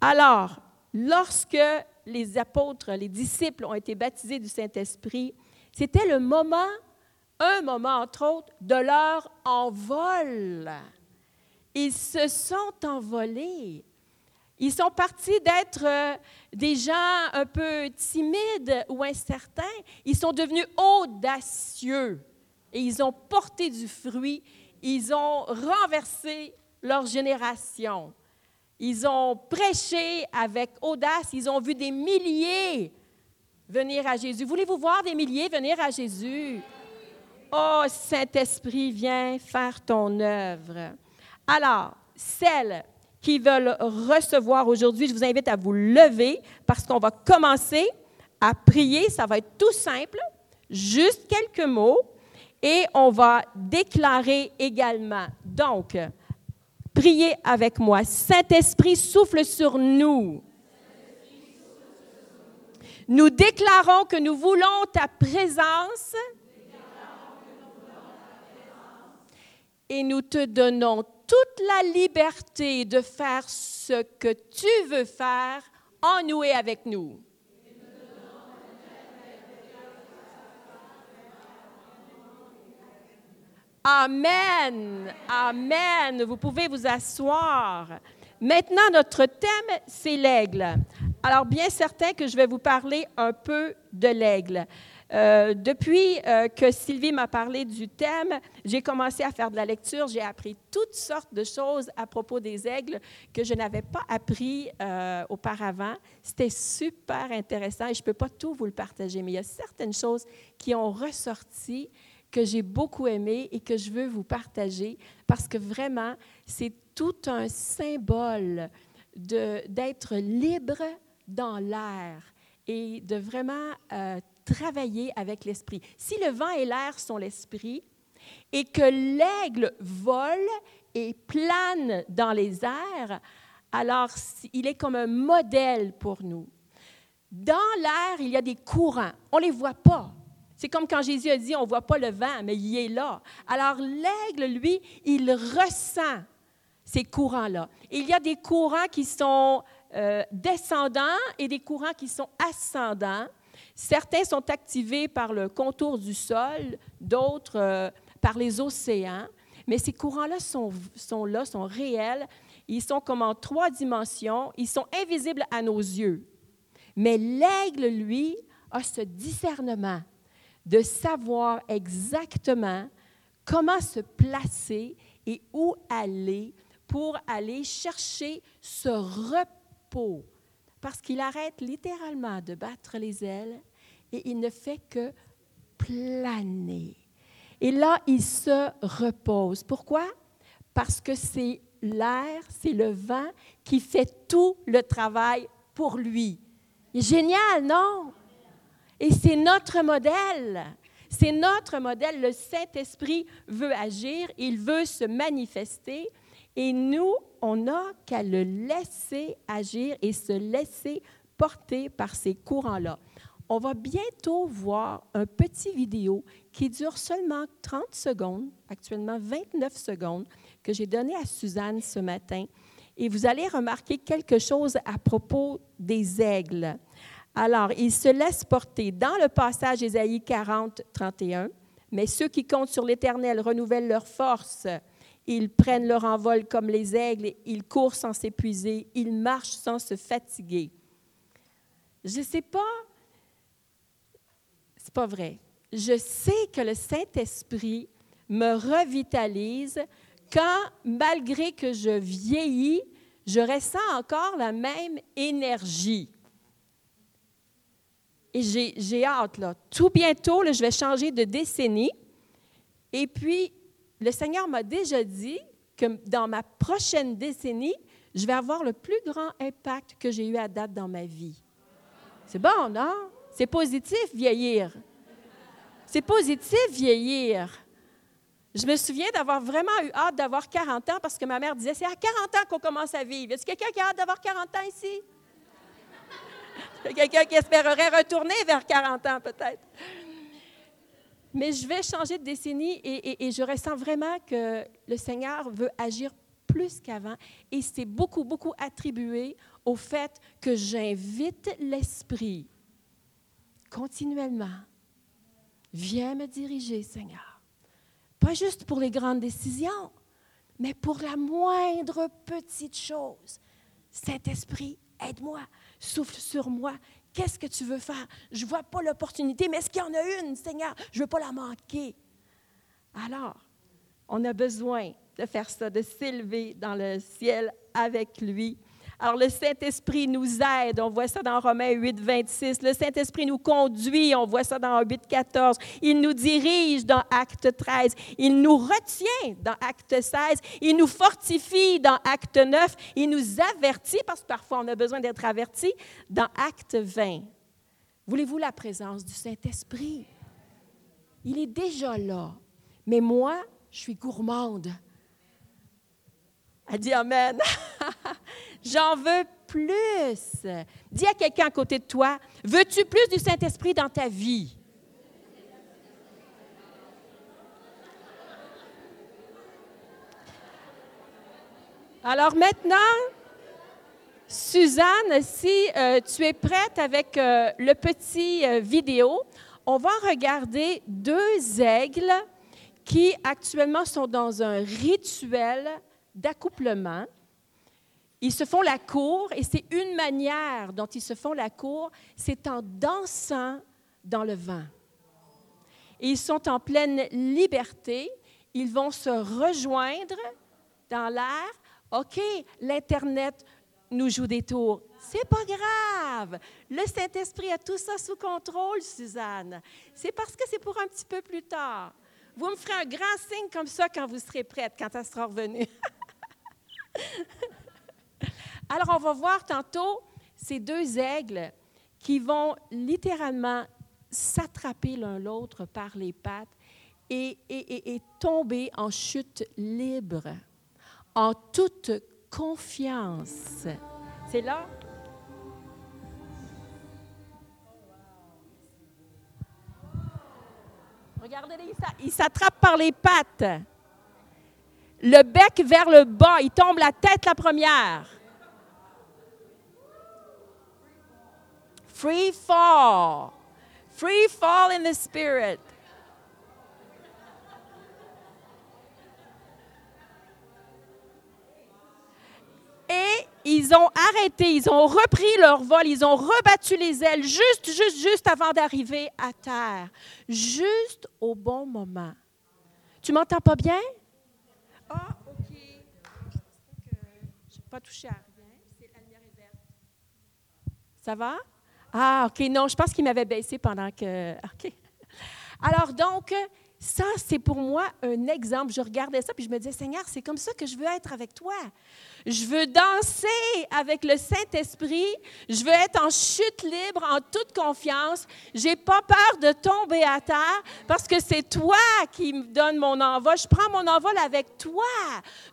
Alors, lorsque les apôtres, les disciples ont été baptisés du Saint-Esprit, c'était le moment, un moment entre autres, de leur envol. Ils se sont envolés. Ils sont partis d'être euh, des gens un peu timides ou incertains. Ils sont devenus audacieux et ils ont porté du fruit. Ils ont renversé leur génération. Ils ont prêché avec audace. Ils ont vu des milliers venir à Jésus. Voulez-vous voir des milliers venir à Jésus? Oh, Saint-Esprit, viens faire ton œuvre. Alors, celle qui veulent recevoir aujourd'hui, je vous invite à vous lever parce qu'on va commencer à prier. Ça va être tout simple, juste quelques mots, et on va déclarer également. Donc, priez avec moi. Saint-Esprit, souffle sur nous. Nous déclarons que nous voulons ta présence et nous te donnons toute la liberté de faire ce que tu veux faire en nous et avec nous. Amen. Amen. Vous pouvez vous asseoir. Maintenant, notre thème, c'est l'aigle. Alors, bien certain que je vais vous parler un peu de l'aigle. Euh, depuis euh, que Sylvie m'a parlé du thème, j'ai commencé à faire de la lecture. J'ai appris toutes sortes de choses à propos des aigles que je n'avais pas appris euh, auparavant. C'était super intéressant et je ne peux pas tout vous le partager, mais il y a certaines choses qui ont ressorti que j'ai beaucoup aimé et que je veux vous partager parce que vraiment, c'est tout un symbole d'être libre dans l'air et de vraiment travailler avec l'esprit. Si le vent et l'air sont l'esprit et que l'aigle vole et plane dans les airs, alors il est comme un modèle pour nous. Dans l'air, il y a des courants. On ne les voit pas. C'est comme quand Jésus a dit, on ne voit pas le vent, mais il est là. Alors l'aigle, lui, il ressent ces courants-là. Il y a des courants qui sont euh, descendants et des courants qui sont ascendants. Certains sont activés par le contour du sol, d'autres euh, par les océans. Mais ces courants-là sont, sont là, sont réels. Ils sont comme en trois dimensions. Ils sont invisibles à nos yeux. Mais l'aigle, lui, a ce discernement de savoir exactement comment se placer et où aller pour aller chercher ce repos. Parce qu'il arrête littéralement de battre les ailes et il ne fait que planer. Et là, il se repose. Pourquoi? Parce que c'est l'air, c'est le vent qui fait tout le travail pour lui. Génial, non? Et c'est notre modèle. C'est notre modèle. Le Saint-Esprit veut agir, il veut se manifester. Et nous, on n'a qu'à le laisser agir et se laisser porter par ces courants-là on va bientôt voir un petit vidéo qui dure seulement 30 secondes, actuellement 29 secondes, que j'ai donné à Suzanne ce matin. Et vous allez remarquer quelque chose à propos des aigles. Alors, ils se laissent porter dans le passage Ésaïe 40, 31. Mais ceux qui comptent sur l'Éternel renouvellent leur force. Ils prennent leur envol comme les aigles, ils courent sans s'épuiser, ils marchent sans se fatiguer. Je ne sais pas c'est pas vrai. Je sais que le Saint-Esprit me revitalise quand, malgré que je vieillis, je ressens encore la même énergie. Et j'ai hâte, là. Tout bientôt, je vais changer de décennie. Et puis, le Seigneur m'a déjà dit que dans ma prochaine décennie, je vais avoir le plus grand impact que j'ai eu à date dans ma vie. C'est bon, non? C'est positif, vieillir. C'est positif, vieillir. Je me souviens d'avoir vraiment eu hâte d'avoir 40 ans parce que ma mère disait c'est à 40 ans qu'on commence à vivre. A quelqu'un qui a hâte d'avoir 40 ans ici? quelqu'un qui espérerait retourner vers 40 ans, peut-être? Mais je vais changer de décennie et, et je ressens vraiment que le Seigneur veut agir plus qu'avant. Et c'est beaucoup, beaucoup attribué au fait que j'invite l'Esprit continuellement. Viens me diriger, Seigneur. Pas juste pour les grandes décisions, mais pour la moindre petite chose. Saint-Esprit, aide-moi, souffle sur moi. Qu'est-ce que tu veux faire? Je ne vois pas l'opportunité, mais est-ce qu'il y en a une, Seigneur? Je ne veux pas la manquer. Alors, on a besoin de faire ça, de s'élever dans le ciel avec lui alors le Saint-Esprit nous aide, on voit ça dans Romains 8, 26. Le Saint-Esprit nous conduit, on voit ça dans 8, 14. Il nous dirige dans Acte 13. Il nous retient dans Acte 16. Il nous fortifie dans Acte 9. Il nous avertit, parce que parfois on a besoin d'être averti, dans Acte 20. Voulez-vous la présence du Saint-Esprit? Il est déjà là. Mais moi, je suis gourmande. Elle dit Amen. J'en veux plus. Dis à quelqu'un à côté de toi, veux-tu plus du Saint-Esprit dans ta vie? Alors maintenant, Suzanne, si euh, tu es prête avec euh, le petit euh, vidéo, on va regarder deux aigles qui actuellement sont dans un rituel d'accouplement. Ils se font la cour et c'est une manière dont ils se font la cour, c'est en dansant dans le vent. Et ils sont en pleine liberté. Ils vont se rejoindre dans l'air. OK, l'Internet nous joue des tours. C'est pas grave. Le Saint-Esprit a tout ça sous contrôle, Suzanne. C'est parce que c'est pour un petit peu plus tard. Vous me ferez un grand signe comme ça quand vous serez prête, quand elle sera revenue. Alors, on va voir tantôt ces deux aigles qui vont littéralement s'attraper l'un l'autre par les pattes et, tomber en chute libre, en toute confiance. C'est là. Regardez, il s'attrape par les pattes. Le bec vers le bas, il tombe la tête la première. Free fall. Free fall in the spirit. Et ils ont arrêté, ils ont repris leur vol, ils ont rebattu les ailes juste, juste, juste avant d'arriver à terre. Juste au bon moment. Tu m'entends pas bien? Ah, OK. Je n'ai pas touché à rien. C'est la lumière est verte. Ça va? Ah, OK. Non, je pense qu'il m'avait baissé pendant que. OK. Alors, donc, ça, c'est pour moi un exemple. Je regardais ça, puis je me disais, Seigneur, c'est comme ça que je veux être avec toi. Je veux danser avec le Saint-Esprit. Je veux être en chute libre, en toute confiance. J'ai pas peur de tomber à terre parce que c'est toi qui me donne mon envol. Je prends mon envol avec toi.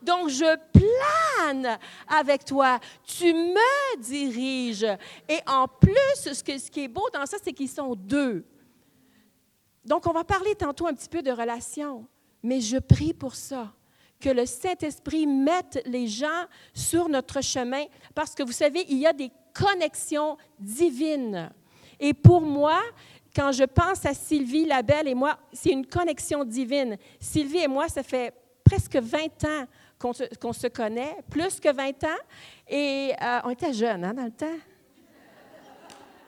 Donc, je plane avec toi. Tu me diriges. Et en plus, ce, qui est beau dans ça, c'est qu'ils sont deux. Donc, on va parler tantôt un petit peu de relations, mais je prie pour ça, que le Saint-Esprit mette les gens sur notre chemin, parce que vous savez, il y a des connexions divines. Et pour moi, quand je pense à Sylvie Labelle et moi, c'est une connexion divine. Sylvie et moi, ça fait presque 20 ans qu'on se, connaît, plus que 20 ans, et euh, on était jeunes hein, dans le temps.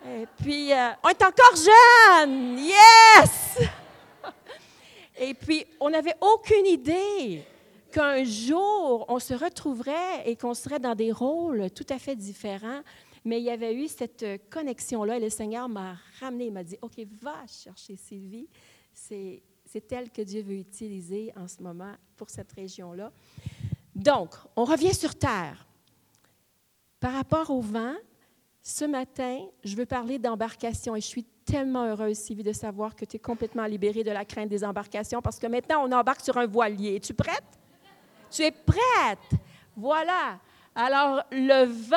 Et puis, euh, on est encore jeunes! Yes! Et puis, on n'avait aucune idée qu'un jour, on se retrouverait et qu'on serait dans des rôles tout à fait différents. Mais il y avait eu cette connexion-là et le Seigneur m'a ramené. Il m'a dit OK, va chercher Sylvie. C'est, c'est elle que Dieu veut utiliser en ce moment pour cette région-là. Donc, on revient sur Terre. Par rapport au vent, ce matin, je veux parler d'embarcation et je suis tellement heureuse, Sylvie, de savoir que tu es complètement libérée de la crainte des embarcations parce que maintenant, on embarque sur un voilier. Es-tu prête? Tu es prête? Voilà. Alors, le vent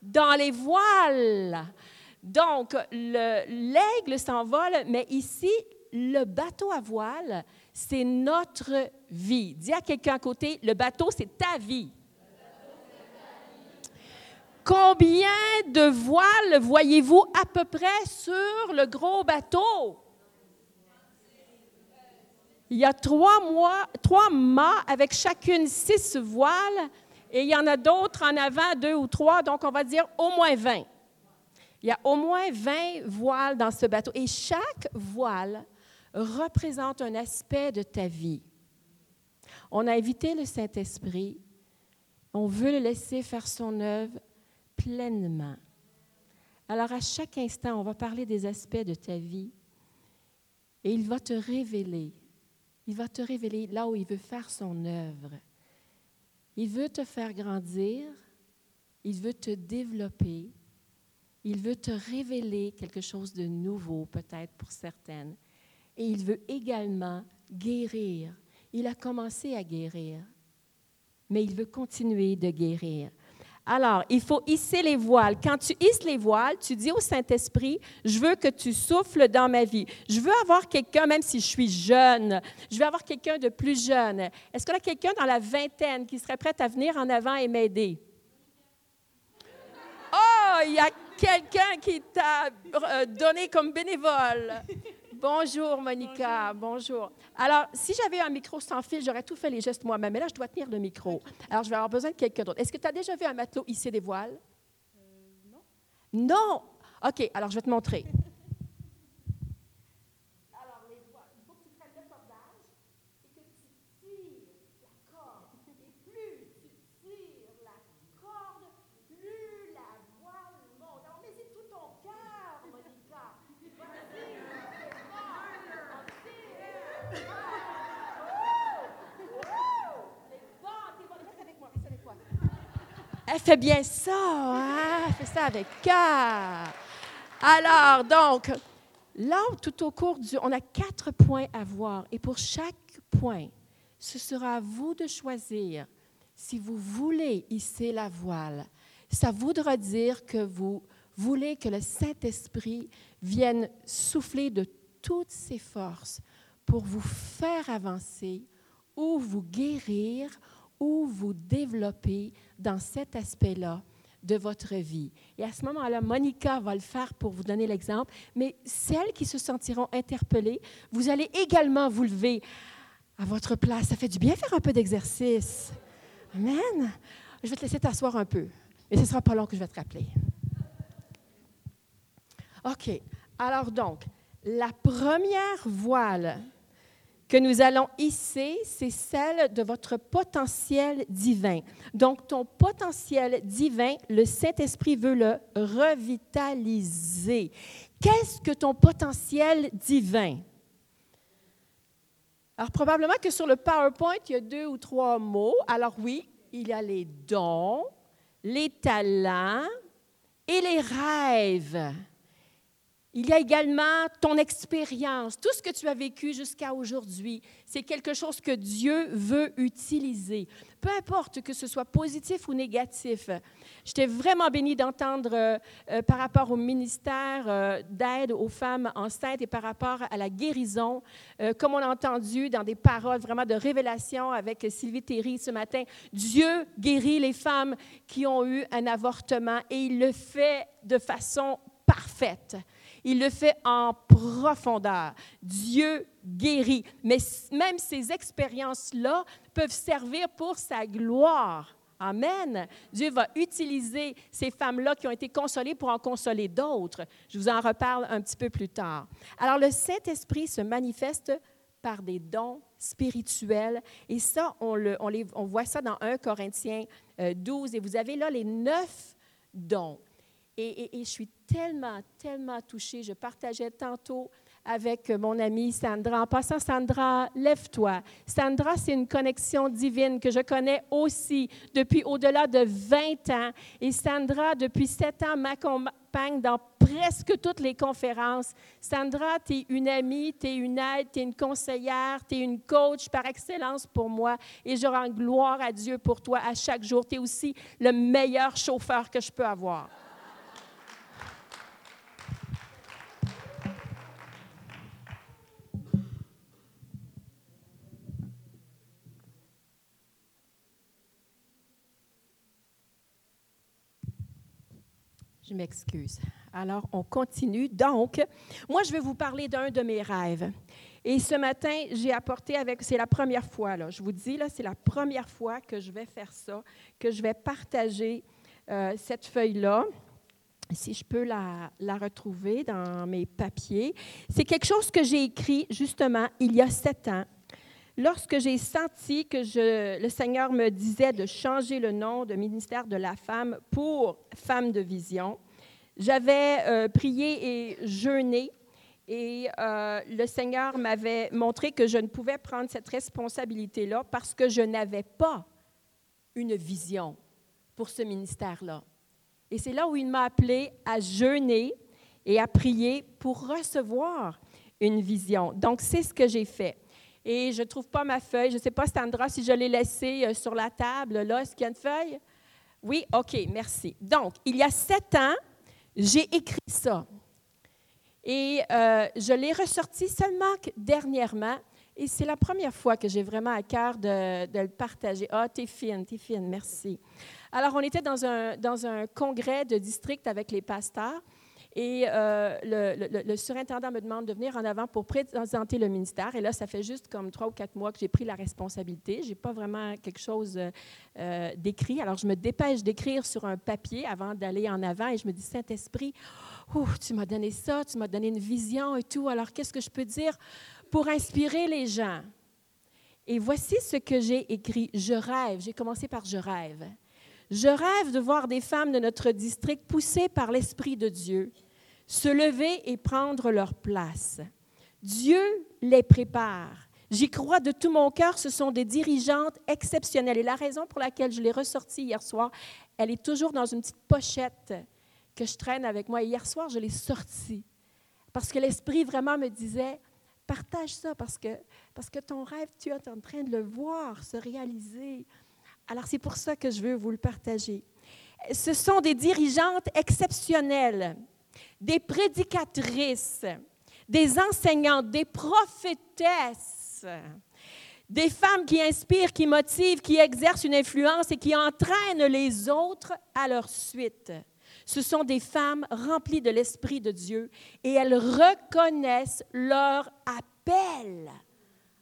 dans les voiles. Donc, l'aigle s'envole, mais ici, le bateau à voile, c'est notre vie. Dis à quelqu'un à côté, le bateau, c'est ta vie. Combien de voiles voyez-vous à peu près sur le gros bateau? Il y a trois, mâts avec chacune six voiles et il y en a d'autres en avant, deux ou trois, donc on va dire au moins 20. Il y a au moins 20 voiles dans ce bateau et chaque voile représente un aspect de ta vie. On a invité le Saint-Esprit, on veut le laisser faire son œuvre pleinement. Alors à chaque instant, on va parler des aspects de ta vie et il va te révéler. Il va te révéler là où il veut faire son œuvre. Il veut te faire grandir, il veut te développer, il veut te révéler quelque chose de nouveau peut-être pour certaines. Et il veut également guérir. Il a commencé à guérir, mais il veut continuer de guérir. Alors, il faut hisser les voiles. Quand tu hisses les voiles, tu dis au Saint-Esprit, je veux que tu souffles dans ma vie. Je veux avoir quelqu'un, même si je suis jeune, je veux avoir quelqu'un de plus jeune. Est-ce y a quelqu'un dans la vingtaine qui serait prêt à venir en avant et m'aider? Oh, il y a quelqu'un qui t'a euh, donné comme bénévole. Bonjour, Monica. Bonjour. Alors, si j'avais un micro sans fil, j'aurais tout fait les gestes moi-même. Mais là, je dois tenir le micro. Alors, je vais avoir besoin de quelqu'un d'autre. Est-ce que tu as déjà vu un matelot hisser des voiles? non. Non? OK, alors je vais te montrer. Fait bien ça, hein? Fait ça avec cœur. Alors, donc, là, tout au cours du... On a quatre points à voir. Et pour chaque point, ce sera à vous de choisir si vous voulez hisser la voile. Ça voudra dire que vous voulez que le Saint-Esprit vienne souffler de toutes ses forces pour vous faire avancer ou vous guérir ou vous développer dans cet aspect-là de votre vie. Et à ce moment-là, Monica va le faire pour vous donner l'exemple, mais celles qui se sentiront interpellées, vous allez également vous lever à votre place. Ça fait du bien faire un peu d'exercice. Amen. Je vais te laisser t'asseoir un peu, mais ce ne sera pas long que je vais te rappeler. OK. Alors donc, la première voile que nous allons hisser, c'est celle de votre potentiel divin. Donc, ton potentiel divin, le Saint-Esprit veut le revitaliser. Qu'est-ce que ton potentiel divin? Alors, probablement que sur le PowerPoint, il y a deux ou trois mots. Alors oui, il y a les dons, les talents et les rêves. Il y a également ton expérience, tout ce que tu as vécu jusqu'à aujourd'hui. C'est quelque chose que Dieu veut utiliser. Peu importe que ce soit positif ou négatif. J'étais vraiment bénie d'entendre euh, euh, par rapport au ministère euh, d'aide aux femmes enceintes et par rapport à la guérison, comme on a entendu dans des paroles vraiment de révélation avec Sylvie Théry ce matin. Dieu guérit les femmes qui ont eu un avortement et il le fait de façon parfaite. Il le fait en profondeur. Dieu guérit. Mais même ces expériences-là peuvent servir pour sa gloire. Amen. Dieu va utiliser ces femmes-là qui ont été consolées pour en consoler d'autres. Je vous en reparle un petit peu plus tard. Alors, le Saint-Esprit se manifeste par des dons spirituels. Et ça, on, voit ça dans 1 Corinthiens 12. Euh, Et vous avez là les neuf dons. Et, je suis tellement, tellement touchée. Je partageais tantôt avec mon amie Sandra. En passant, Sandra, lève-toi. Sandra, c'est une connexion divine que je connais aussi depuis au-delà de 20 ans. Et Sandra, depuis 7 ans, m'accompagne dans presque toutes les conférences. Sandra, tu es une amie, tu es une aide, tu es une conseillère, tu es une coach par excellence pour moi. Et je rends gloire à Dieu pour toi à chaque jour. Tu es aussi le meilleur chauffeur que je peux avoir. Je m'excuse. Alors, on continue. Donc, moi, je vais vous parler d'un de mes rêves. Et ce matin, j'ai apporté avec, c'est la première fois, là, je vous dis, là, c'est la première fois que je vais faire ça, que je vais partager euh, cette feuille-là. Si je peux la, la, retrouver dans mes papiers. C'est quelque chose que j'ai écrit justement il y a sept ans lorsque j'ai senti que le Seigneur me disait de changer le nom de ministère de la femme pour Femme de Vision, j'avais euh, prié et jeûné et euh, le Seigneur m'avait montré que je ne pouvais prendre cette responsabilité-là parce que je n'avais pas une vision pour ce ministère-là. Et c'est là où il m'a appelé à jeûner et à prier pour recevoir une vision. Donc, c'est ce que j'ai fait et je ne trouve pas ma feuille. Je ne sais pas, Sandra, si je l'ai laissée euh, sur la table, là. Est-ce qu'il y a une feuille? Oui, OK, merci. Donc, il y a sept ans, j'ai écrit ça. Et euh, je l'ai ressorti seulement dernièrement. Et c'est la première fois que j'ai vraiment à cœur de, le partager. Ah, t'es fine, t'es fine, merci. Alors, on était dans un, dans un congrès de district avec les pasteurs. Et euh, le, surintendant me demande de venir en avant pour présenter le ministère. Et là, ça fait juste comme trois ou quatre mois que j'ai pris la responsabilité. Je n'ai pas vraiment quelque chose euh, d'écrit. Alors, je me dépêche d'écrire sur un papier avant d'aller en avant et je me dis, Saint-Esprit, tu m'as donné ça, tu m'as donné une vision et tout. Alors, qu'est-ce que je peux dire pour inspirer les gens? Et voici ce que j'ai écrit. Je rêve. J'ai commencé par je rêve. Je rêve de voir des femmes de notre district poussées par l'Esprit de Dieu se lever et prendre leur place. Dieu les prépare. J'y crois de tout mon cœur, ce sont des dirigeantes exceptionnelles. Et la raison pour laquelle je l'ai ressortie hier soir, elle est toujours dans une petite pochette que je traîne avec moi. Et hier soir, je l'ai sortie parce que l'Esprit vraiment me disait, partage ça parce que, parce que ton rêve, tu es en train de le voir se réaliser. Alors c'est pour ça que je veux vous le partager. Ce sont des dirigeantes exceptionnelles des prédicatrices, des enseignantes, des prophétesses, des femmes qui inspirent, qui motivent, qui exercent une influence et qui entraînent les autres à leur suite. Ce sont des femmes remplies de l'Esprit de Dieu et elles reconnaissent leur appel.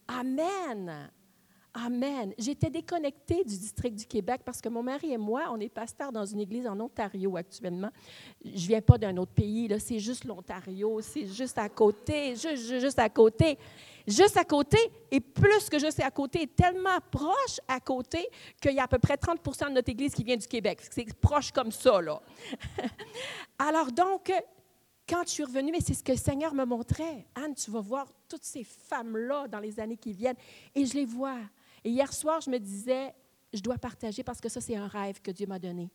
Amen. Amen. J'étais déconnectée du district du Québec parce que mon mari et moi, on est pasteurs dans une église en Ontario actuellement. Je viens pas d'un autre pays, là, c'est juste l'Ontario, c'est juste à côté, juste, à côté. Juste à côté, et plus que juste à côté, tellement proche à côté qu'il y a à peu près 30% de notre église qui vient du Québec. C'est proche comme ça, là. Alors donc, quand je suis revenue, mais c'est ce que le Seigneur me montrait. Anne, tu vas voir toutes ces femmes-là dans les années qui viennent. Et je les vois. Et hier soir, je me disais, je dois partager parce que ça, c'est un rêve que Dieu m'a donné.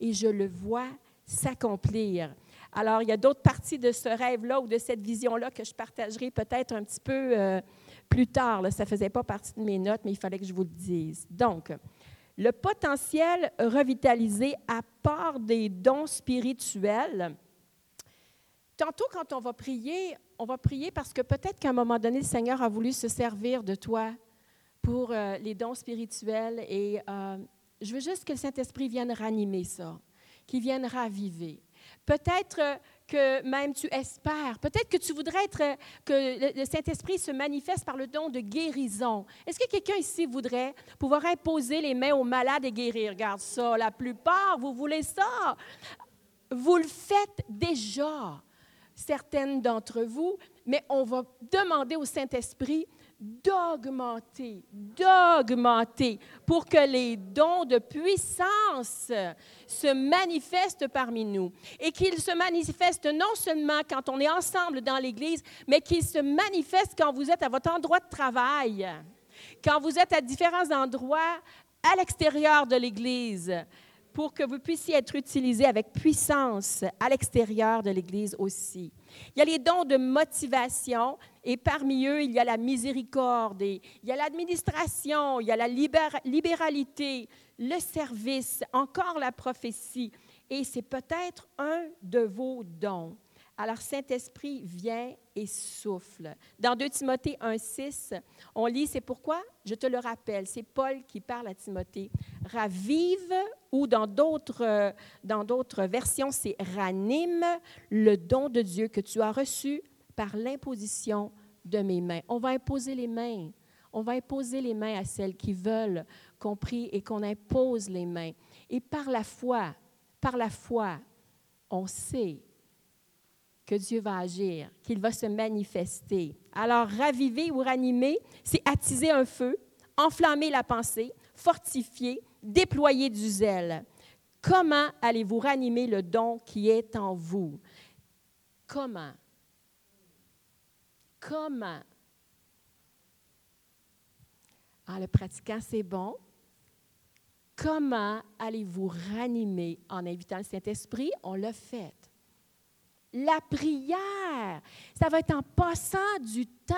Et je le vois s'accomplir. Alors, il y a d'autres parties de ce rêve-là ou de cette vision-là que je partagerai peut-être un petit peu euh, plus tard. Ça ne faisait pas partie de mes notes, mais il fallait que je vous le dise. Donc, le potentiel revitalisé à part des dons spirituels. Tantôt, quand on va prier, on va prier parce que peut-être qu'à un moment donné, le Seigneur a voulu se servir de toi pour euh, les dons spirituels. Et euh, je veux juste que le Saint-Esprit vienne ranimer ça, qu'il vienne raviver. Peut-être que même tu espères, peut-être que tu voudrais que le Saint-Esprit se manifeste par le don de guérison. Est-ce que quelqu'un ici voudrait pouvoir imposer les mains aux malades et guérir? Regarde ça, la plupart, vous voulez ça? Vous le faites déjà, certaines d'entre vous, mais on va demander au Saint-Esprit d'augmenter, d'augmenter pour que les dons de puissance se manifestent parmi nous et qu'ils se manifestent non seulement quand on est ensemble dans l'Église, mais qu'ils se manifestent quand vous êtes à votre endroit de travail, quand vous êtes à différents endroits à l'extérieur de l'Église pour que vous puissiez être utilisés avec puissance à l'extérieur de l'Église aussi. Il y a les dons de motivation et parmi eux, il y a la miséricorde, il y a l'administration, il y a la libéralité, le service, encore la prophétie. Et c'est peut-être un de vos dons. Alors Saint-Esprit vient et souffle. Dans 2 Timothée 1,6, on lit, c'est pourquoi, je te le rappelle, c'est Paul qui parle à Timothée, ravive, ou dans d'autres, dans d'autres versions, c'est ranime le don de Dieu que tu as reçu par l'imposition de mes mains. On va imposer les mains. On va imposer les mains à celles qui veulent qu'on prie et qu'on impose les mains. Et par la foi, par la foi, on sait que Dieu va agir, qu'il va se manifester. Alors, raviver ou ranimer, c'est attiser un feu, enflammer la pensée, fortifier, déployer du zèle. Comment allez-vous ranimer le don qui est en vous? Comment? Comment? En le pratiquant, c'est bon. Comment allez-vous ranimer? En invitant le Saint-Esprit? On l'a fait la prière. Ça va être en passant du temps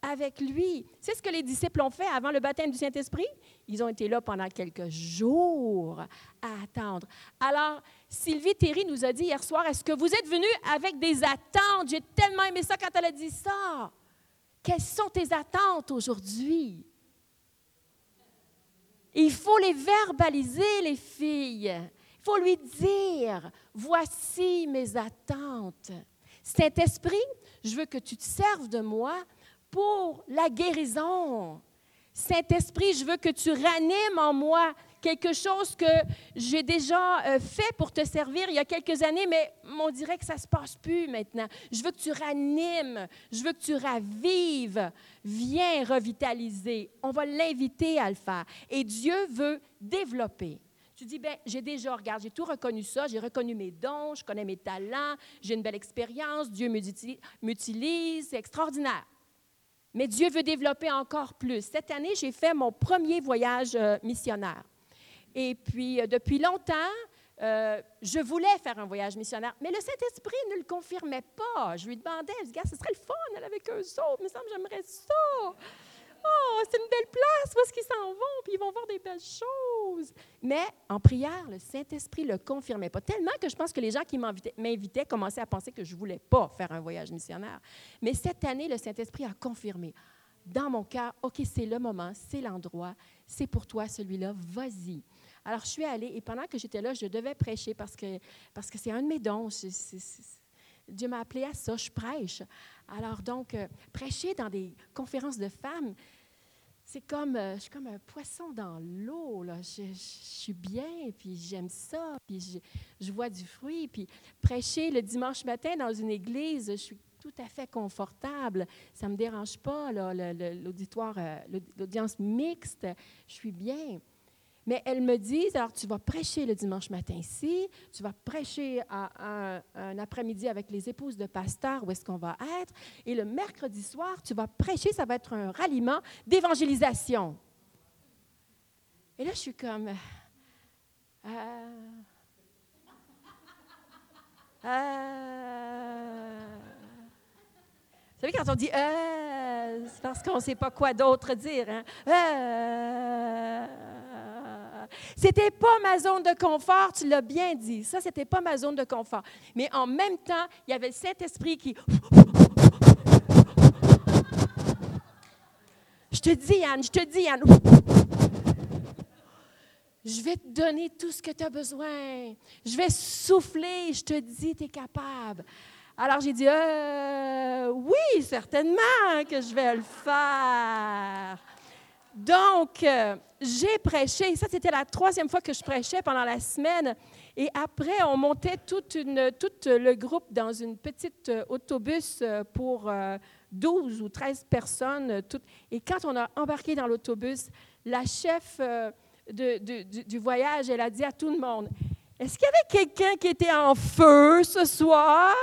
avec lui. C'est ce que les disciples ont fait avant le baptême du Saint-Esprit. Ils ont été là pendant quelques jours à attendre. Alors, Sylvie Thierry nous a dit hier soir, est-ce que vous êtes venus avec des attentes? J'ai tellement aimé ça quand elle a dit ça. Quelles sont tes attentes aujourd'hui? Il faut les verbaliser, les filles. Il faut lui dire, voici mes attentes. Saint-Esprit, je veux que tu te serves de moi pour la guérison. Saint-Esprit, je veux que tu ranimes en moi quelque chose que j'ai déjà euh, fait pour te servir il y a quelques années, mais on dirait que ça ne se passe plus maintenant. Je veux que tu ranimes, je veux que tu ravives. Viens revitaliser. On va l'inviter à le faire. Et Dieu veut développer. Tu dis, ben, j'ai déjà, regarde, j'ai tout reconnu ça, j'ai reconnu mes dons, je connais mes talents, j'ai une belle expérience, Dieu m'utilise, c'est extraordinaire. Mais Dieu veut développer encore plus. Cette année, j'ai fait mon premier voyage euh, missionnaire. Et puis, euh, depuis longtemps, euh, je voulais faire un voyage missionnaire, mais le Saint-Esprit ne le confirmait pas. Je lui demandais, je disais, ce serait le fun d'aller avec eux autres, il me semble j'aimerais ça. Oh, c'est une belle place, où est-ce qu'ils s'en vont, puis ils vont voir des belles choses. Mais en prière, le Saint-Esprit le confirmait pas, tellement que je pense que les gens qui m'invitaient commençaient à penser que je ne voulais pas faire un voyage missionnaire. Mais cette année, le Saint-Esprit a confirmé dans mon cœur, OK, c'est le moment, c'est l'endroit, c'est pour toi celui-là, vas-y. Alors, je suis allée et pendant que j'étais là, je devais prêcher parce que parce que c'est un de mes dons. Dieu m'a appelé à ça, je prêche. Alors, donc, euh, prêcher dans des conférences de femmes, c'est comme, euh, je suis comme un poisson dans l'eau. Là. Je, suis bien, puis j'aime ça, puis je, vois du fruit. Puis prêcher le dimanche matin dans une église, je suis tout à fait confortable. Ça ne me dérange pas, l'auditoire, euh, l'audience mixte. Je suis bien. Mais elles me disent, alors tu vas prêcher le dimanche matin ici, tu vas prêcher un, après-midi avec les épouses de pasteur, où est-ce qu'on va être, et le mercredi soir, tu vas prêcher, ça va être un ralliement d'évangélisation. Et là, je suis comme... Euh, euh, vous savez, quand on dit euh, c'est parce qu'on ne sait pas quoi d'autre dire. Hein? Euh, c'était pas ma zone de confort, tu l'as bien dit. Ça, c'était pas ma zone de confort. Mais en même temps, il y avait le Saint-Esprit qui. Je te dis, Anne, je te dis, Anne. Je vais te donner tout ce que tu as besoin. Je vais souffler. Je te dis, tu es capable. Alors j'ai dit, euh, oui, certainement que je vais le faire. Donc, euh, j'ai prêché. Ça, c'était la troisième fois que je prêchais pendant la semaine. Et après, on montait tout le groupe dans une petite euh, autobus euh, pour 12 ou 13 personnes. Et quand on a embarqué dans l'autobus, la chef du, voyage, elle a dit à tout le monde, est-ce qu'il y avait quelqu'un qui était en feu ce soir?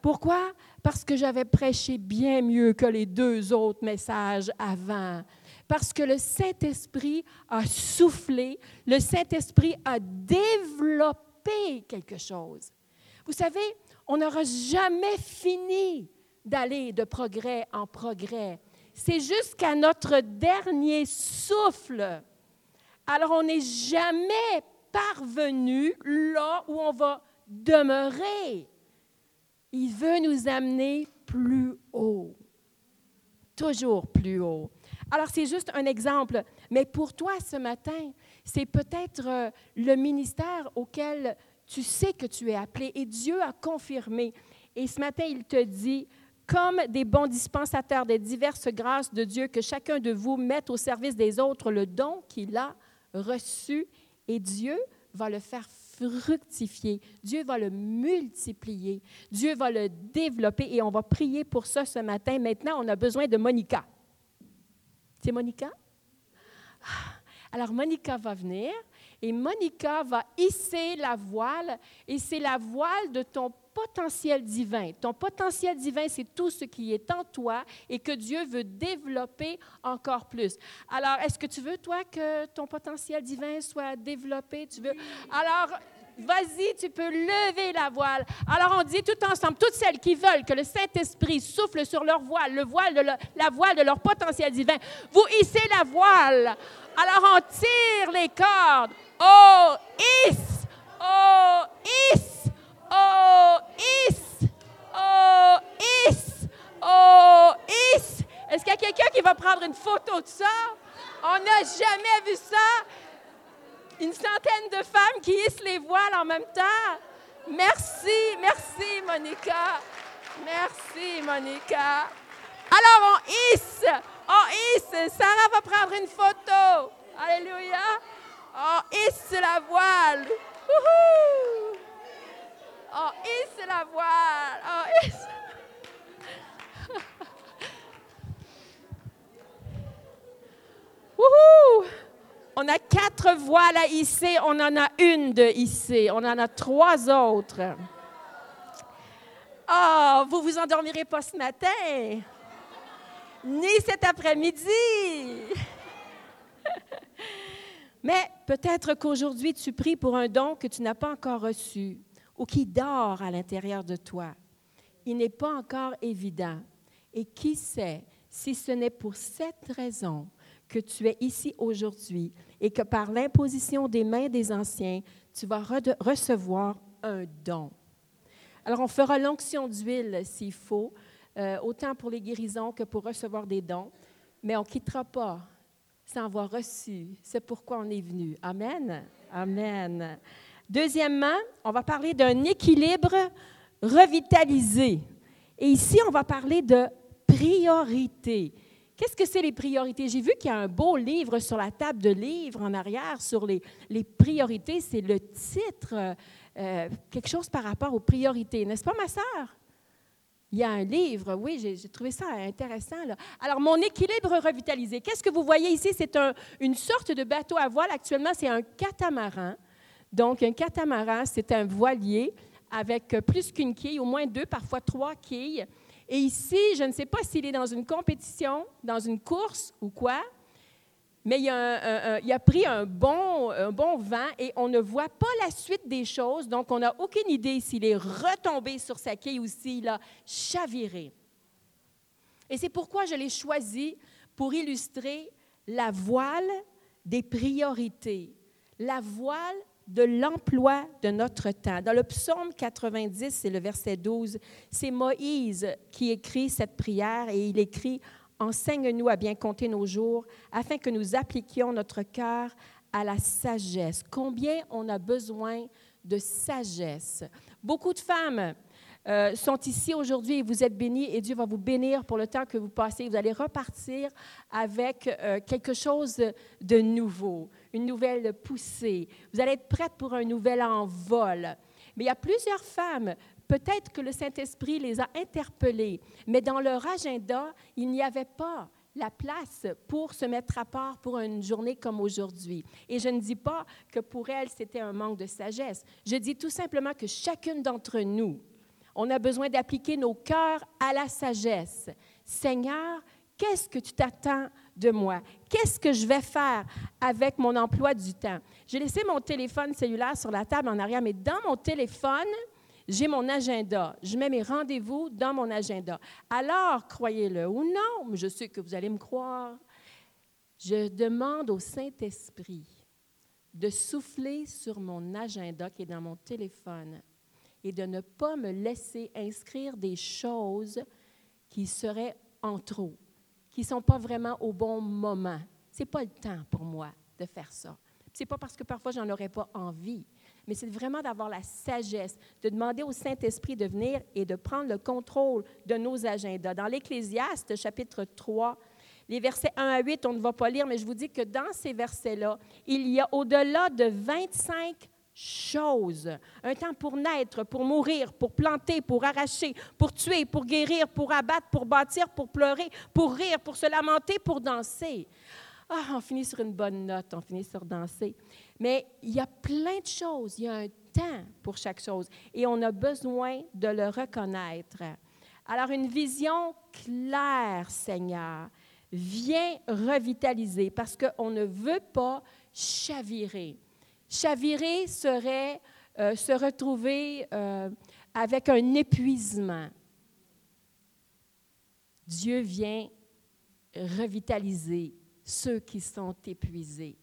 Pourquoi? Parce que j'avais prêché bien mieux que les deux autres messages avant parce que le Saint-Esprit a soufflé, le Saint-Esprit a développé quelque chose. Vous savez, on n'aura jamais fini d'aller de progrès en progrès. C'est jusqu'à notre dernier souffle. Alors on n'est jamais parvenu là où on va demeurer. Il veut nous amener plus haut, toujours plus haut. Alors, c'est juste un exemple. Mais pour toi, ce matin, c'est peut-être euh, le ministère auquel tu sais que tu es appelé et Dieu a confirmé. Et ce matin, il te dit, comme des bons dispensateurs des diverses grâces de Dieu, que chacun de vous mette au service des autres le don qu'il a reçu et Dieu va le faire fructifier. Dieu va le multiplier. Dieu va le développer et on va prier pour ça ce matin. Maintenant, on a besoin de Monica. C'est Monica? Ah, alors, Monica va venir et Monica va hisser la voile et c'est la voile de ton potentiel divin. Ton potentiel divin, c'est tout ce qui est en toi et que Dieu veut développer encore plus. Alors, est-ce que tu veux, toi, que ton potentiel divin soit développé? Tu veux? Alors, Vas-y, tu peux lever la voile. Alors on dit tout ensemble, toutes celles qui veulent que le Saint-Esprit souffle sur leur voile, le voile la voile de leur potentiel divin, vous hissez la voile. Alors on tire les cordes. Oh, hisse, oh, hisse, oh, hisse, oh, hisse, oh, hisse. Est-ce qu'il y a quelqu'un qui va prendre une photo de ça? On n'a jamais vu ça. Une centaine de femmes qui hissent les voiles en même temps. Merci, merci, Monica. Merci, Monica. Alors, on hisse, on hisse. Sarah va prendre une photo. Alléluia. On hisse la voile. On hisse la voile. On hisse. Wouhou! On a quatre voiles à hisser, on en a une de hisser, on en a trois autres. Oh, vous vous endormirez pas ce matin, ni cet après-midi. Mais peut-être qu'aujourd'hui, tu pries pour un don que tu n'as pas encore reçu ou qui dort à l'intérieur de toi. Il n'est pas encore évident. Et qui sait si ce n'est pour cette raison que tu es ici aujourd'hui et que par l'imposition des mains des anciens, tu vas recevoir un don. Alors, on fera l'onction d'huile s'il faut, euh, autant pour les guérisons que pour recevoir des dons, mais on ne quittera pas sans avoir reçu. C'est pourquoi on est venu. Amen. Amen. Deuxièmement, on va parler d'un équilibre revitalisé. Et ici, on va parler de priorité. Qu'est-ce que c'est les priorités? J'ai vu qu'il y a un beau livre sur la table de livres en arrière sur les, les priorités. C'est le titre, euh, quelque chose par rapport aux priorités. N'est-ce pas, ma sœur? Il y a un livre, oui, j'ai trouvé ça intéressant. Alors, mon équilibre revitalisé. Qu'est-ce que vous voyez ici? C'est un, une sorte de bateau à voile. Actuellement, c'est un catamaran. Donc, un catamaran, c'est un voilier avec plus qu'une quille, au moins deux, parfois trois quilles. Et ici, je ne sais pas s'il est dans une compétition, dans une course ou quoi, mais il a, pris un bon, vent et on ne voit pas la suite des choses, donc on n'a aucune idée s'il est retombé sur sa quille ou s'il a chaviré. Et c'est pourquoi je l'ai choisi pour illustrer la voile des priorités, la voile de l'emploi de notre temps. Dans le psaume 90, c'est le verset 12, c'est Moïse qui écrit cette prière et il écrit Enseigne-nous à bien compter nos jours afin que nous appliquions notre cœur à la sagesse. Combien on a besoin de sagesse. Beaucoup de femmes euh, sont ici aujourd'hui et vous êtes bénis et Dieu va vous bénir pour le temps que vous passez. Vous allez repartir avec euh, quelque chose de nouveau, une nouvelle poussée. Vous allez être prête pour un nouvel envol. Mais il y a plusieurs femmes, peut-être que le Saint-Esprit les a interpellées, mais dans leur agenda, il n'y avait pas la place pour se mettre à part pour une journée comme aujourd'hui. Et je ne dis pas que pour elles, c'était un manque de sagesse. Je dis tout simplement que chacune d'entre nous, on a besoin d'appliquer nos cœurs à la sagesse. Seigneur, qu'est-ce que tu t'attends de moi? Qu'est-ce que je vais faire avec mon emploi du temps? J'ai laissé mon téléphone cellulaire sur la table en arrière, mais dans mon téléphone, j'ai mon agenda. Je mets mes rendez-vous dans mon agenda. Alors, croyez-le ou non, je sais que vous allez me croire, je demande au Saint-Esprit de souffler sur mon agenda qui est dans mon téléphone et de ne pas me laisser inscrire des choses qui seraient en trop, qui ne sont pas vraiment au bon moment. Ce n'est pas le temps pour moi de faire ça. Ce n'est pas parce que parfois j'en aurais pas envie, mais c'est vraiment d'avoir la sagesse, de demander au Saint-Esprit de venir et de prendre le contrôle de nos agendas. Dans l'Ecclésiaste, chapitre 3, les versets 1 à 8, on ne va pas lire, mais je vous dis que dans ces versets-là, il y a au-delà de 25 choses. Un temps pour naître, pour mourir, pour planter, pour arracher, pour tuer, pour guérir, pour abattre, pour bâtir, pour pleurer, pour rire, pour se lamenter, pour danser. Ah, on finit sur une bonne note, on finit sur danser. Mais il y a plein de choses, il y a un temps pour chaque chose et on a besoin de le reconnaître. Alors, une vision claire, Seigneur, vient revitaliser parce qu'on ne veut pas chavirer. Chavirer serait euh, se retrouver euh, avec un épuisement. Dieu vient revitaliser ceux qui sont épuisés.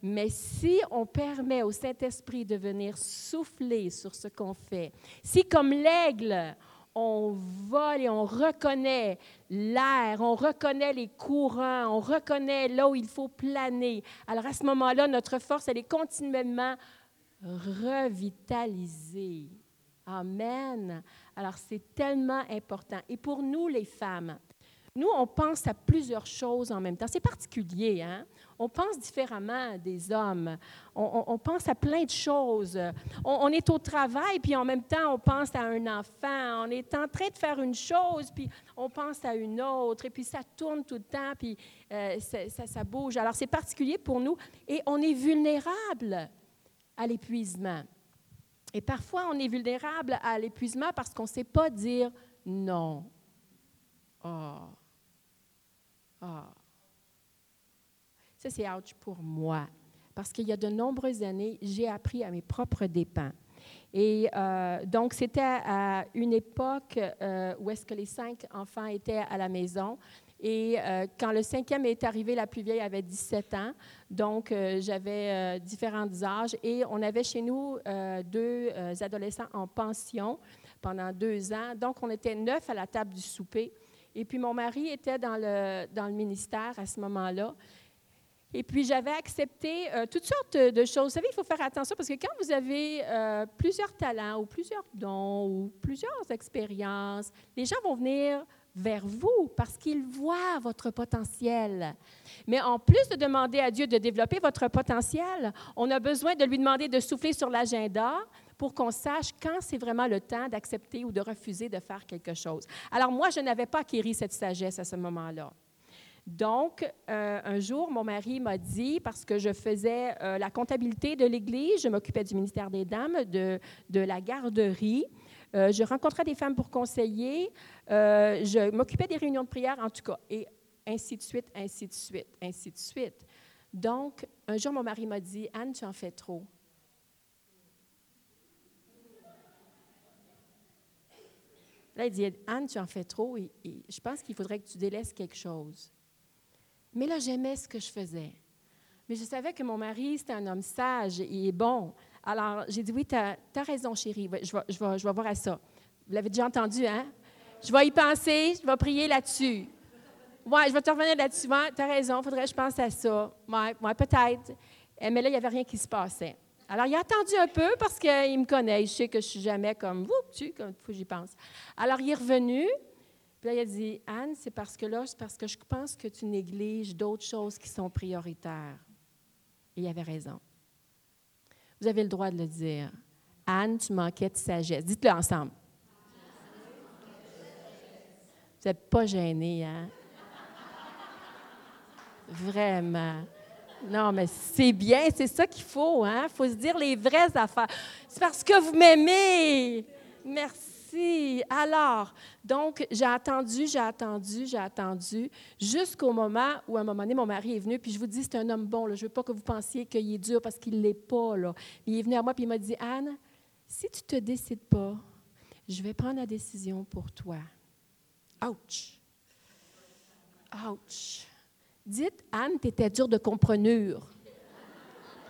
Mais si on permet au Saint-Esprit de venir souffler sur ce qu'on fait, si comme l'aigle, on vole et on reconnaît l'air, on reconnaît les courants, on reconnaît là où il faut planer. Alors à ce moment-là, notre force, elle est continuellement revitalisée. Amen. Alors c'est tellement important. Et pour nous, les femmes, nous, on pense à plusieurs choses en même temps. C'est particulier, hein? On pense différemment des hommes. On, pense à plein de choses. On, est au travail, puis en même temps, on pense à un enfant. On est en train de faire une chose, puis on pense à une autre. Et puis ça tourne tout le temps, puis euh, ça, bouge. Alors c'est particulier pour nous. Et on est vulnérable à l'épuisement. Et parfois, on est vulnérable à l'épuisement parce qu'on ne sait pas dire non. Ah. Ça, c'est ouch pour moi. Parce qu'il y a de nombreuses années, j'ai appris à mes propres dépens. Et euh, donc, c'était à une époque euh, où est-ce que les cinq enfants étaient à la maison. Et euh, quand le cinquième est arrivé, la plus vieille avait 17 ans. Donc, j'avais différents âges. Et on avait chez nous deux adolescents en pension pendant deux ans. Donc, on était neuf à la table du souper. Et puis mon mari était dans le, dans le ministère à ce moment-là. Et puis j'avais accepté euh, toutes sortes de choses. Vous savez, il faut faire attention parce que quand vous avez euh, plusieurs talents ou plusieurs dons ou plusieurs expériences, les gens vont venir vers vous parce qu'ils voient votre potentiel. Mais en plus de demander à Dieu de développer votre potentiel, on a besoin de lui demander de souffler sur l'agenda, pour qu'on sache quand c'est vraiment le temps d'accepter ou de refuser de faire quelque chose. Alors moi, je n'avais pas acquis cette sagesse à ce moment-là. Donc, euh, un jour, mon mari m'a dit, parce que je faisais euh, la comptabilité de l'Église, je m'occupais du ministère des Dames, de, la garderie, euh, je rencontrais des femmes pour conseiller, je m'occupais des réunions de prière, en tout cas, et ainsi de suite, ainsi de suite, ainsi de suite. Donc, un jour, mon mari m'a dit, Anne, tu en fais trop. Là, il dit, Anne, tu en fais trop et, je pense qu'il faudrait que tu délaisses quelque chose. Mais là, j'aimais ce que je faisais. Mais je savais que mon mari, c'était un homme sage et bon. Alors, j'ai dit, oui, tu as, raison, chérie. Je vais, je, vais, je vais voir à ça. Vous l'avez déjà entendu, hein? Je vais y penser, je vais prier là-dessus. Oui, je vais te revenir là-dessus. Ouais, tu as raison, il faudrait que je pense à ça. Oui, ouais, peut-être. Eh, mais là, il n'y avait rien qui se passait. Alors, il a attendu un peu parce qu'il me connaît. Il sait que je suis jamais comme vous, tu, comme faut j'y pense. Alors, il est revenu. Puis là, il a dit Anne, c'est parce que là, c'est parce que je pense que tu négliges d'autres choses qui sont prioritaires. Et il avait raison. Vous avez le droit de le dire. Anne, tu manquais de sagesse. Dites-le ensemble. Vous n'êtes pas gêné, hein? Vraiment. Non, mais c'est bien, c'est ça qu'il faut, hein? Il faut se dire les vraies affaires. C'est parce que vous m'aimez. Merci. Alors, donc, j'ai attendu, j'ai attendu, j'ai attendu, jusqu'au moment où, à un moment donné, mon mari est venu, puis je vous dis, c'est un homme bon, je ne veux pas que vous pensiez qu'il est dur parce qu'il ne l'est pas. Il est venu à moi, puis il m'a dit, Anne, si tu ne te décides pas, je vais prendre la décision pour toi. Ouch! Ouch! Dites, Anne, tu étais dure de comprenure.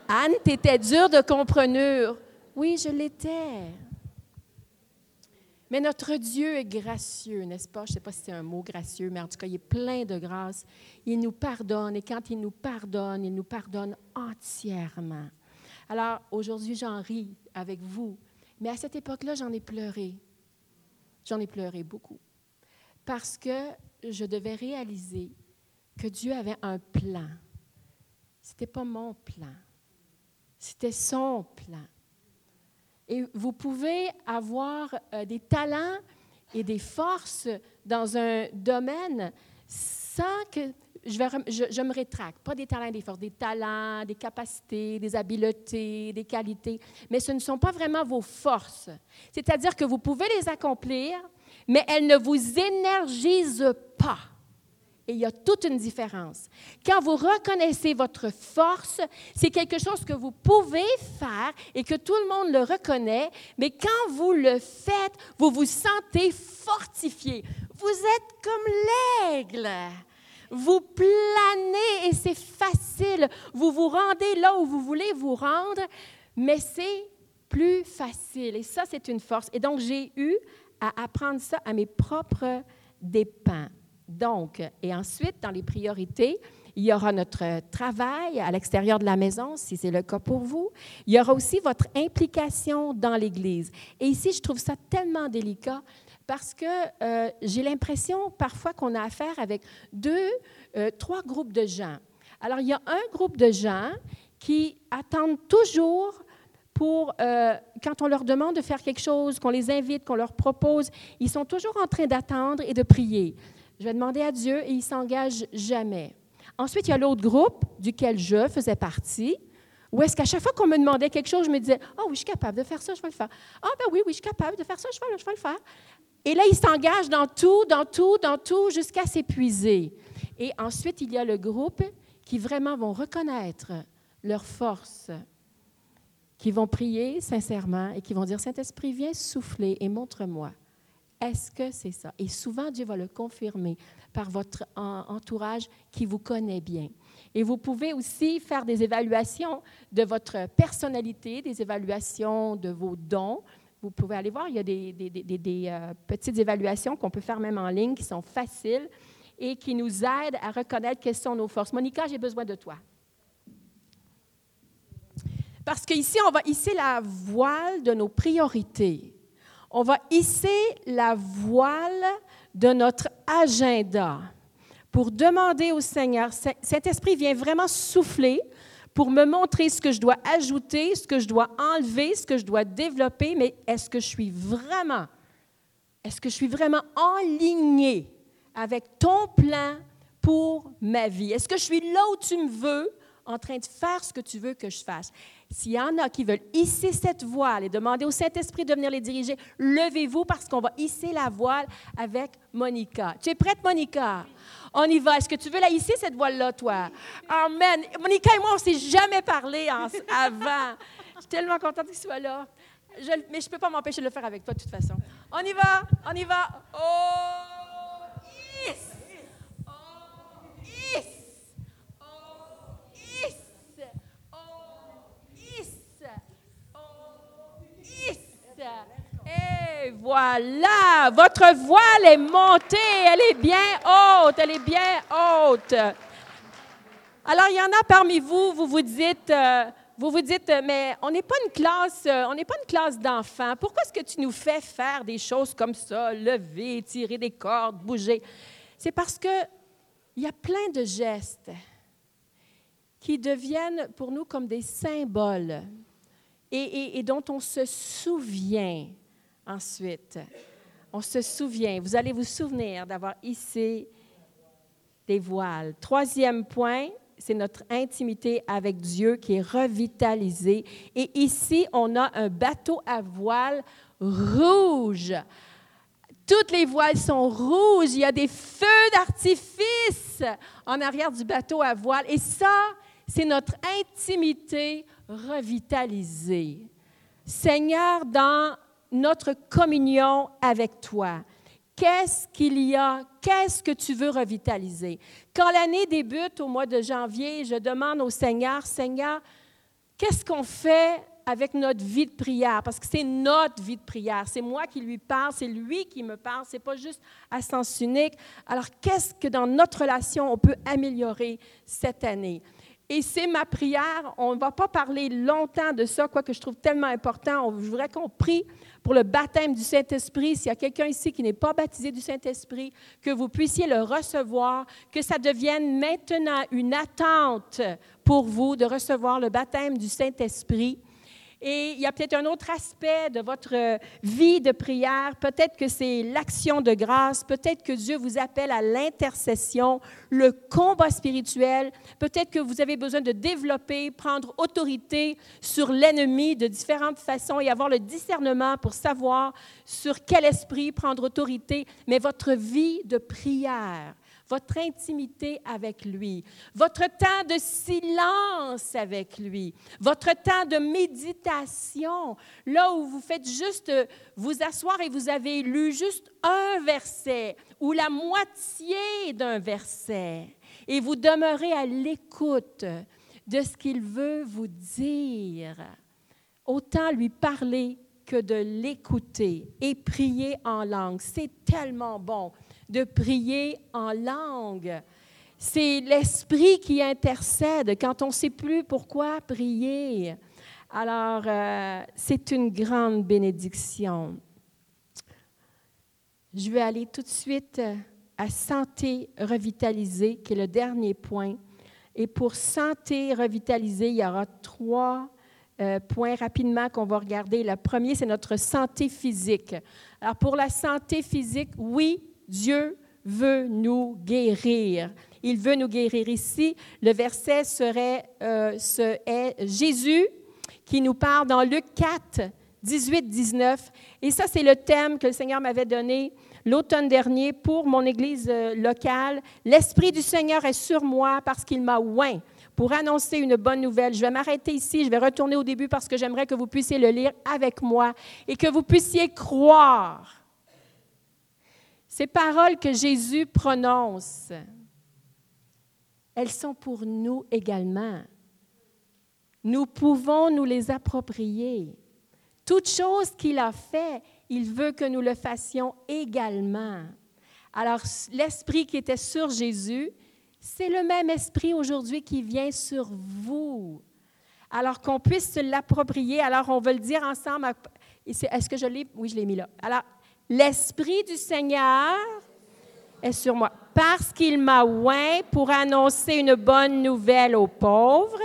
Anne, tu étais dure de comprenure. Oui, je l'étais. Mais notre Dieu est gracieux, n'est-ce pas? Je ne sais pas si c'est un mot gracieux, mais en tout cas, il est plein de grâce. Il nous pardonne et quand il nous pardonne, il nous pardonne entièrement. Alors, aujourd'hui, j'en ris avec vous, mais à cette époque-là, j'en ai pleuré. J'en ai pleuré beaucoup. Parce que je devais réaliser que Dieu avait un plan. Ce n'était pas mon plan, c'était son plan. Et vous pouvez avoir euh, des talents et des forces dans un domaine sans que je, vais, je, me rétracte, pas des talents et des forces, des talents, des capacités, des habiletés, des qualités, mais ce ne sont pas vraiment vos forces. C'est-à-dire que vous pouvez les accomplir, mais elles ne vous énergisent pas. Et il y a toute une différence. Quand vous reconnaissez votre force, c'est quelque chose que vous pouvez faire et que tout le monde le reconnaît, mais quand vous le faites, vous vous sentez fortifié. Vous êtes comme l'aigle. Vous planez et c'est facile. Vous vous rendez là où vous voulez vous rendre, mais c'est plus facile. Et ça, c'est une force. Et donc, j'ai eu à apprendre ça à mes propres dépens. Donc, et ensuite, dans les priorités, il y aura notre travail à l'extérieur de la maison, si c'est le cas pour vous. Il y aura aussi votre implication dans l'Église. Et ici, je trouve ça tellement délicat parce que euh, j'ai l'impression parfois qu'on a affaire avec deux, euh, trois groupes de gens. Alors, il y a un groupe de gens qui attendent toujours pour, euh, quand on leur demande de faire quelque chose, qu'on les invite, qu'on leur propose, ils sont toujours en train d'attendre et de prier. Je vais demander à Dieu et ils ne s'engagent jamais. Ensuite, il y a l'autre groupe duquel je faisais partie, où est-ce qu'à chaque fois qu'on me demandait quelque chose, je me disais, oh oui, je suis capable de faire ça, je vais le faire. Ah ben oui, oui, je suis capable de faire ça, je vais, le faire. Et là, ils s'engagent dans tout, dans tout, dans tout, jusqu'à s'épuiser. Et ensuite, il y a le groupe qui vraiment vont reconnaître leur force, qui vont prier sincèrement et qui vont dire, Saint-Esprit, viens souffler et montre-moi. Est-ce que c'est ça? Et souvent, Dieu va le confirmer par votre entourage qui vous connaît bien. Et vous pouvez aussi faire des évaluations de votre personnalité, des évaluations de vos dons. Vous pouvez aller voir, il y a des, euh, petites évaluations qu'on peut faire même en ligne qui sont faciles et qui nous aident à reconnaître quelles sont nos forces. Monica, j'ai besoin de toi. Parce qu'ici, on va hisser la voile de nos priorités. On va hisser la voile de notre agenda pour demander au Seigneur, cet esprit vient vraiment souffler pour me montrer ce que je dois ajouter, ce que je dois enlever, ce que je dois développer, mais est-ce que je suis vraiment, est-ce que je suis vraiment avec ton plan pour ma vie? Est-ce que je suis là où tu me veux? En train de faire ce que tu veux que je fasse? S'il y en a qui veulent hisser cette voile et demander au Saint-Esprit de venir les diriger, levez-vous parce qu'on va hisser la voile avec Monica. Tu es prête, Monica? On y va. Est-ce que tu veux la hisser, cette voile-là, toi? Amen. Monica et moi, on ne s'est jamais parlé avant. Je suis tellement contente qu'il soit là. mais je ne peux pas m'empêcher de le faire avec toi, de toute façon. On y va, on y va. Oh, Voilà, votre voile est montée, elle est bien haute, elle est bien haute. Alors, il y en a parmi vous, vous vous dites, euh, vous vous dites, mais on n'est pas une classe, euh, on n'est pas une classe d'enfants. Pourquoi est-ce que tu nous fais faire des choses comme ça, lever, tirer des cordes, bouger C'est parce que il y a plein de gestes qui deviennent pour nous comme des symboles et, dont on se souvient ensuite. On se souvient, vous allez vous souvenir d'avoir hissé des voiles. Troisième point, c'est notre intimité avec Dieu qui est revitalisée. Et ici, on a un bateau à voile rouge. Toutes les voiles sont rouges. Il y a des feux d'artifice en arrière du bateau à voile. Et ça, c'est notre intimité revitalisée. Seigneur, dans notre communion avec toi, qu'est-ce qu'il y a? Qu'est-ce que tu veux revitaliser? Quand l'année débute au mois de janvier, je demande au Seigneur, Seigneur, qu'est-ce qu'on fait avec notre vie de prière, parce que c'est notre vie de prière. C'est moi qui lui parle, c'est lui qui me parle, c'est pas juste à sens unique. Alors, qu'est-ce que dans notre relation on peut améliorer cette année? Et c'est ma prière. On ne va pas parler longtemps de ça, quoique je trouve tellement important. je voudrais qu'on prie pour le baptême du Saint-Esprit. S'il y a quelqu'un ici qui n'est pas baptisé du Saint-Esprit, que vous puissiez le recevoir, que ça devienne maintenant une attente pour vous de recevoir le baptême du Saint-Esprit. Et il y a peut-être un autre aspect de votre euh, vie de prière. Peut-être que c'est l'action de grâce. Peut-être que Dieu vous appelle à l'intercession, le combat spirituel. Peut-être que vous avez besoin de développer, prendre autorité sur l'ennemi de différentes façons et avoir le discernement pour savoir sur quel esprit prendre autorité. Mais votre vie de prière votre intimité avec lui, votre temps de silence avec lui, votre temps de méditation, là où vous faites juste vous asseoir et vous avez lu juste un verset ou la moitié d'un verset et vous demeurez à l'écoute de ce qu'il veut vous dire. Autant lui parler que de l'écouter et prier en langue. C'est tellement bon de prier en langue. C'est l'Esprit qui intercède quand on ne sait plus pourquoi prier. Alors, euh, c'est une grande bénédiction. Je vais aller tout de suite à santé revitalisée, qui est le dernier point. Et pour santé revitalisée, il y aura trois euh, points rapidement qu'on va regarder. Le premier, c'est notre santé physique. Alors, pour la santé physique, oui, Dieu veut nous guérir. Il veut nous guérir ici. Le verset serait euh, ce est Jésus qui nous parle dans Luc 4, 18, 19. Et ça, c'est le thème que le Seigneur m'avait donné l'automne dernier pour mon église euh, locale. L'Esprit du Seigneur est sur moi parce qu'il m'a oint pour annoncer une bonne nouvelle. Je vais m'arrêter ici, je vais retourner au début parce que j'aimerais que vous puissiez le lire avec moi et que vous puissiez croire. Ces paroles que Jésus prononce, elles sont pour nous également. Nous pouvons nous les approprier. Toute chose qu'il a fait, il veut que nous le fassions également. Alors, l'esprit qui était sur Jésus, c'est le même esprit aujourd'hui qui vient sur vous. Alors qu'on puisse se l'approprier. Alors, on va le dire ensemble. Est-ce que je l'ai? Oui, je l'ai mis là. Alors, l'esprit du Seigneur est sur moi parce qu'il m'a oint pour annoncer une bonne nouvelle aux pauvres.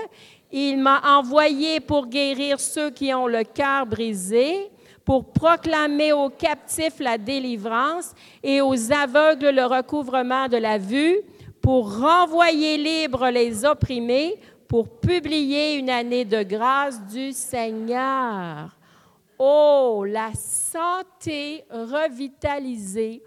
Il m'a envoyé pour guérir ceux qui ont le cœur brisé, pour proclamer aux captifs la délivrance et aux aveugles le recouvrement de la vue, pour renvoyer libres les opprimés, pour publier une année de grâce du Seigneur. Oh, la santé revitalisée,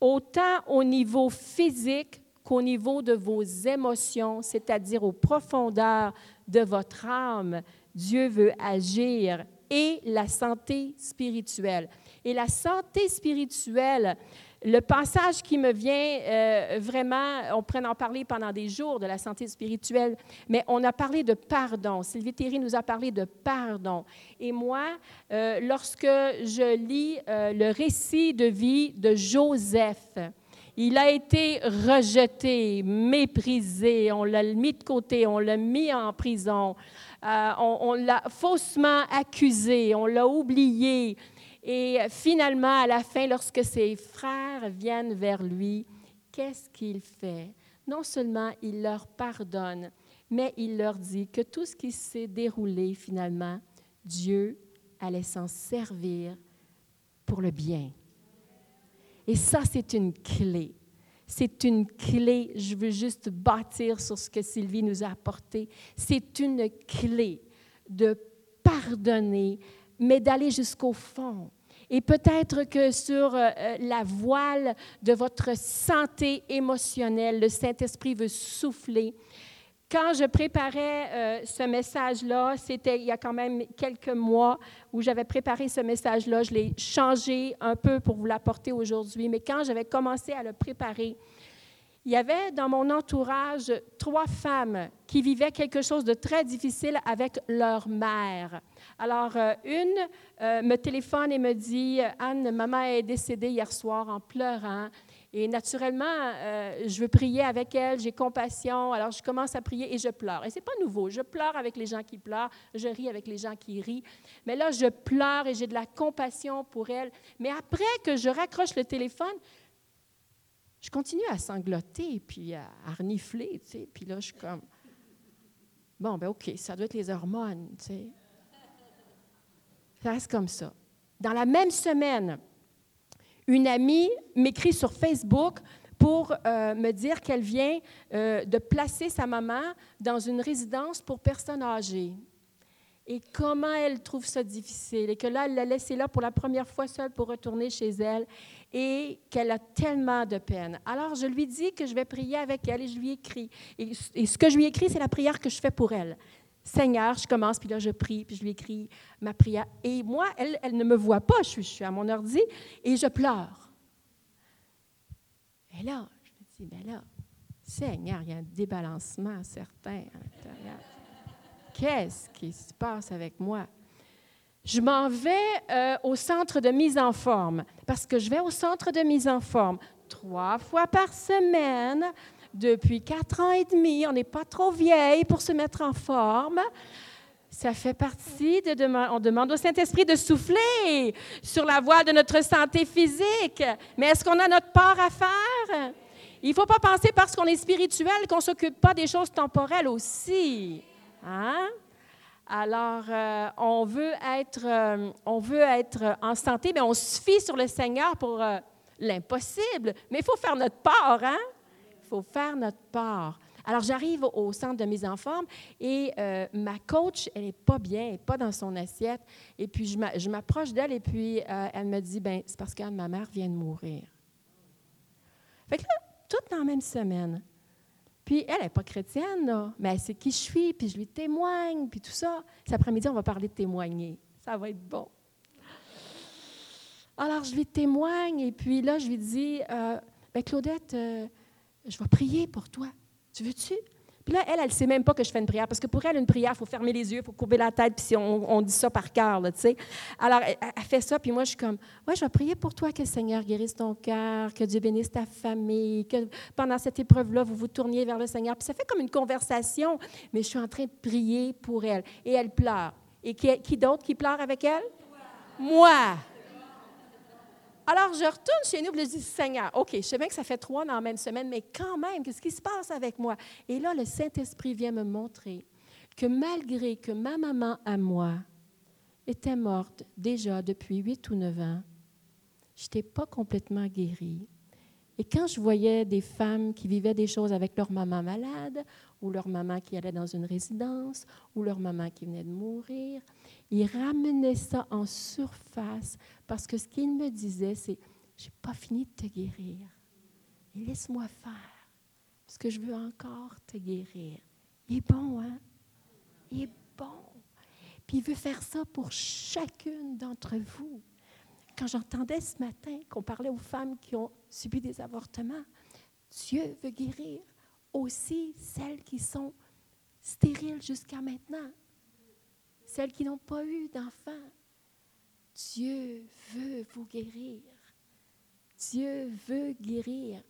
autant au niveau physique qu'au niveau de vos émotions, c'est-à-dire aux profondeurs de votre âme. Dieu veut agir et la santé spirituelle. Et la santé spirituelle, le passage qui me vient euh, vraiment, on pourrait en parler pendant des jours de la santé spirituelle, mais on a parlé de pardon. Sylvie Thierry nous a parlé de pardon. Et moi, euh, lorsque je lis euh, le récit de vie de Joseph, il a été rejeté, méprisé, on l'a mis de côté, on l'a mis en prison, on l'a faussement accusé, on l'a oublié, et finalement, à la fin, lorsque ses frères viennent vers lui, qu'est-ce qu'il fait? Non seulement il leur pardonne, mais il leur dit que tout ce qui s'est déroulé finalement, Dieu allait s'en servir pour le bien. Et ça, c'est une clé. C'est une clé. Je veux juste bâtir sur ce que Sylvie nous a apporté. C'est une clé de pardonner, mais d'aller jusqu'au fond. Et peut-être que sur euh, euh, la voile de votre santé émotionnelle, le Saint-Esprit veut souffler. Quand je préparais euh, ce message-là, c'était il y a quand même quelques mois où j'avais préparé ce message-là. Je l'ai changé un peu pour vous l'apporter aujourd'hui. Mais quand j'avais commencé à le préparer, il y avait dans mon entourage trois femmes qui vivaient quelque chose de très difficile avec leur mère. Alors, euh, une euh, me téléphone et me dit Anne, maman est décédée hier soir en pleurant. Et naturellement, euh, je veux prier avec elle, j'ai compassion. Alors, je commence à prier et je pleure. Et ce n'est pas nouveau. Je pleure avec les gens qui pleurent, je ris avec les gens qui rient. Mais là, je pleure et j'ai de la compassion pour elle. Mais après que je raccroche le téléphone, je continue à sangloter, puis à, renifler, tu sais. Puis là, je suis comme, bon, ben OK, ça doit être les hormones, tu sais. Ça reste comme ça. Dans la même semaine, une amie m'écrit sur Facebook pour euh, me dire qu'elle vient euh, de placer sa maman dans une résidence pour personnes âgées et comment elle trouve ça difficile? Et que là, elle l'a laissée là pour la première fois seule pour retourner chez elle et qu'elle a tellement de peine. Alors, je lui dis que je vais prier avec elle et je lui écris. Et, ce que je lui écris, c'est la prière que je fais pour elle. Seigneur, je commence, puis là, je prie, puis je lui écris ma prière. Et moi, elle, elle ne me voit pas, je suis, je suis à mon ordi, et je pleure. Et là, je me dis, ben là, Seigneur, il y a un débalancement certain à l'intérieur. Qu'est-ce qui se passe avec moi? je m'en vais euh, au centre de mise en forme parce que je vais au centre de mise en forme trois fois par semaine depuis quatre ans et demi. On n'est pas trop vieille pour se mettre en forme. Ça fait partie de on demande au Saint-Esprit de souffler sur la voie de notre santé physique. Mais est-ce qu'on a notre part à faire? Il ne faut pas penser parce qu'on est spirituel qu'on ne s'occupe pas des choses temporelles aussi. Hein? Alors, euh, on, veut être, euh, être en santé, mais on se fie sur le Seigneur pour euh, l'impossible. Mais il faut faire notre part, hein? Il faut faire notre part. Alors, j'arrive au centre de mise en forme et ma coach, elle n'est pas bien, elle n'est pas dans son assiette. Et puis, je m'approche d'elle et puis elle me dit, ben c'est parce que ma mère vient de mourir. Fait que là, dans la même semaine. Puis elle n'est pas chrétienne, là, mais elle sait qui je suis, puis je lui témoigne, puis tout ça. Cet après-midi, on va parler de témoigner. Ça va être bon. Alors, je lui témoigne, et puis là, je lui dis euh, ben, Claudette, euh, je vais prier pour toi. Tu veux-tu? Puis là, elle, elle ne sait même pas que je fais une prière, parce que pour elle, une prière, il faut fermer les yeux, il faut courber la tête, puis on, on dit ça par cœur, tu sais. Alors, elle, fait ça, puis moi, je suis comme, ouais, je vais prier pour toi, que le Seigneur guérisse ton cœur, que Dieu bénisse ta famille, que pendant cette épreuve-là, vous vous tourniez vers le Seigneur. Puis ça fait comme une conversation, mais je suis en train de prier pour elle. Et elle pleure. Et qui d'autre qui pleure avec elle? Moi. Alors, je retourne chez nous et je dis, Seigneur, OK, je sais bien que ça fait trois dans la même semaine, mais quand même, qu'est-ce qui se passe avec moi? Et là, le Saint-Esprit vient me montrer que malgré que ma maman à moi était morte déjà depuis huit ou neuf ans, je n'étais pas complètement guérie. Et quand je voyais des femmes qui vivaient des choses avec leur maman malade, ou leur maman qui allait dans une résidence, ou leur maman qui venait de mourir, ils ramenaient ça en surface parce que ce qu'ils me disaient, c'est J'ai pas fini de te guérir. Laisse-moi faire, parce que je veux encore te guérir. Il est bon, hein? Il est bon. Puis il veut faire ça pour chacune d'entre vous. Quand j'entendais ce matin qu'on parlait aux femmes qui ont subi des avortements, Dieu veut guérir aussi celles qui sont stériles jusqu'à maintenant, celles qui n'ont pas eu d'enfants. Dieu veut vous guérir. Dieu veut guérir.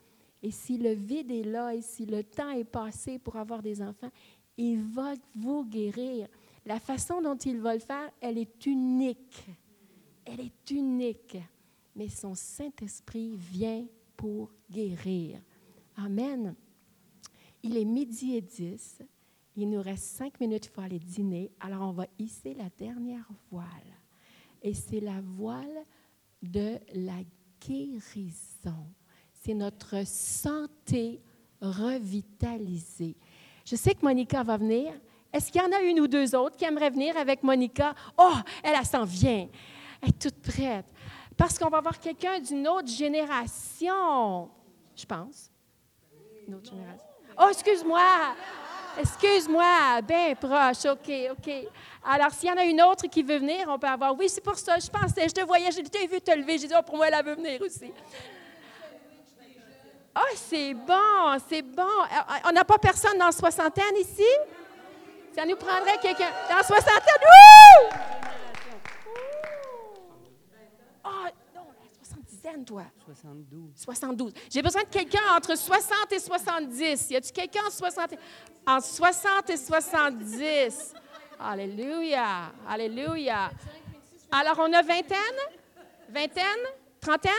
Et si le vide est là et si le temps est passé pour avoir des enfants, il va vous guérir. La façon dont il va le faire, elle est unique. Elle est unique. Mais son Saint-Esprit vient pour guérir. Amen. Il est midi et dix. Il nous reste cinq minutes pour aller dîner. Alors, on va hisser la dernière voile. Et c'est la voile de la guérison. C'est notre santé revitalisée. Je sais que Monica va venir. Est-ce qu'il y en a une ou deux autres qui aimeraient venir avec Monica? Oh, elle, elle s'en vient. Elle est toute prête. Parce qu'on va avoir quelqu'un d'une autre génération, je pense. Une autre génération. Oh, excuse-moi. Excuse-moi. Bien proche. OK, OK. Alors, s'il y en a une autre qui veut venir, on peut avoir. Oui, c'est pour ça. Je pensais, je te voyais, je t'ai vu te lever. J'ai dit, oh, pour moi, elle veut venir aussi. Oh, c'est bon, c'est bon. On n'a pas personne dans soixantaine ici? Ça nous prendrait quelqu'un dans soixantaine? Wouh! toi? 72. 72. J'ai besoin de quelqu'un entre 60 et 70. Y a-tu quelqu'un entre 60 et, entre 60 et 70? Alléluia. Alléluia. Alors, on a vingtaine? Vingtaine? Trentaine?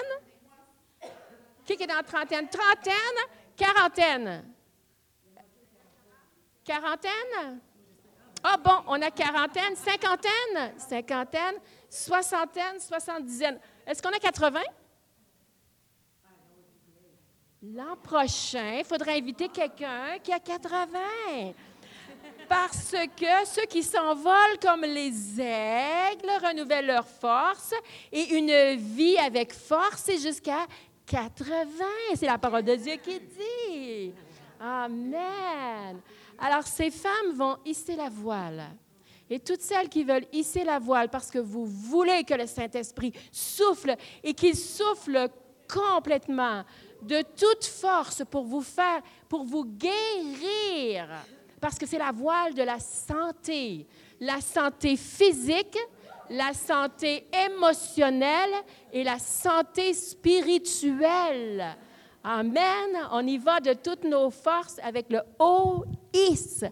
Qui est dans la trentaine? Trentaine? Quarantaine? Quarantaine? Ah bon, on a quarantaine, cinquantaine, cinquantaine, soixantaine, soixante-dizaine. Est-ce qu'on a 80? L'an prochain, il faudrait inviter quelqu'un qui a 80. Parce que ceux qui s'envolent comme les aigles renouvellent leur force et une vie avec force, c'est jusqu'à 80. C'est la parole de Dieu qui dit. Amen. Alors, ces femmes vont hisser la voile. Et toutes celles qui veulent hisser la voile parce que vous voulez que le Saint-Esprit souffle et qu'il souffle complètement de toute force pour vous faire, pour vous guérir, parce que c'est la voile de la santé, la santé physique, la santé émotionnelle et la santé spirituelle. Amen. On y va de toutes nos forces avec le O-Is.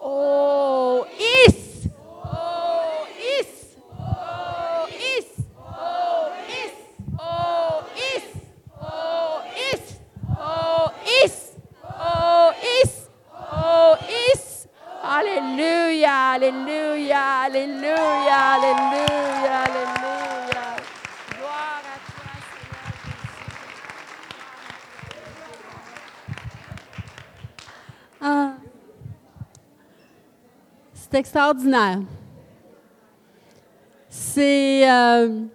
O-Is. O-Is. O-Is. O-Is. O-Is. is. Oh, is. Oh, is. Hallelujah, hallelujah, hallelujah, hallelujah, hallelujah. Gloire à toi, Seigneur. Ah, c'est extraordinaire. C'est. Euh,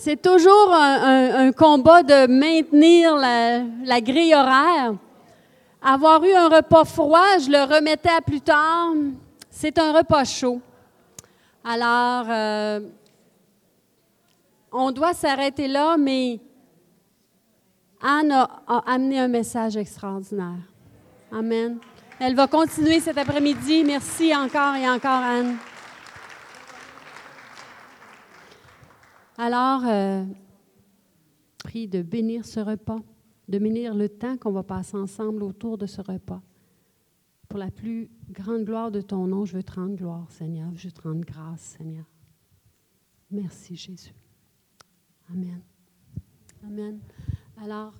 c'est toujours un, combat de maintenir la, la grille horaire. Avoir eu un repas froid, je le remettais à plus tard. C'est un repas chaud. Alors, euh, on doit s'arrêter là, mais Anne a, a amené un message extraordinaire. Amen. Elle va continuer cet après-midi. Merci encore et encore, Anne. Alors, euh, prie de bénir ce repas, de bénir le temps qu'on va passer ensemble autour de ce repas. Pour la plus grande gloire de ton nom, je veux te rendre gloire, Seigneur. Je veux te rendre grâce, Seigneur. Merci, Jésus. Amen. Amen. Alors,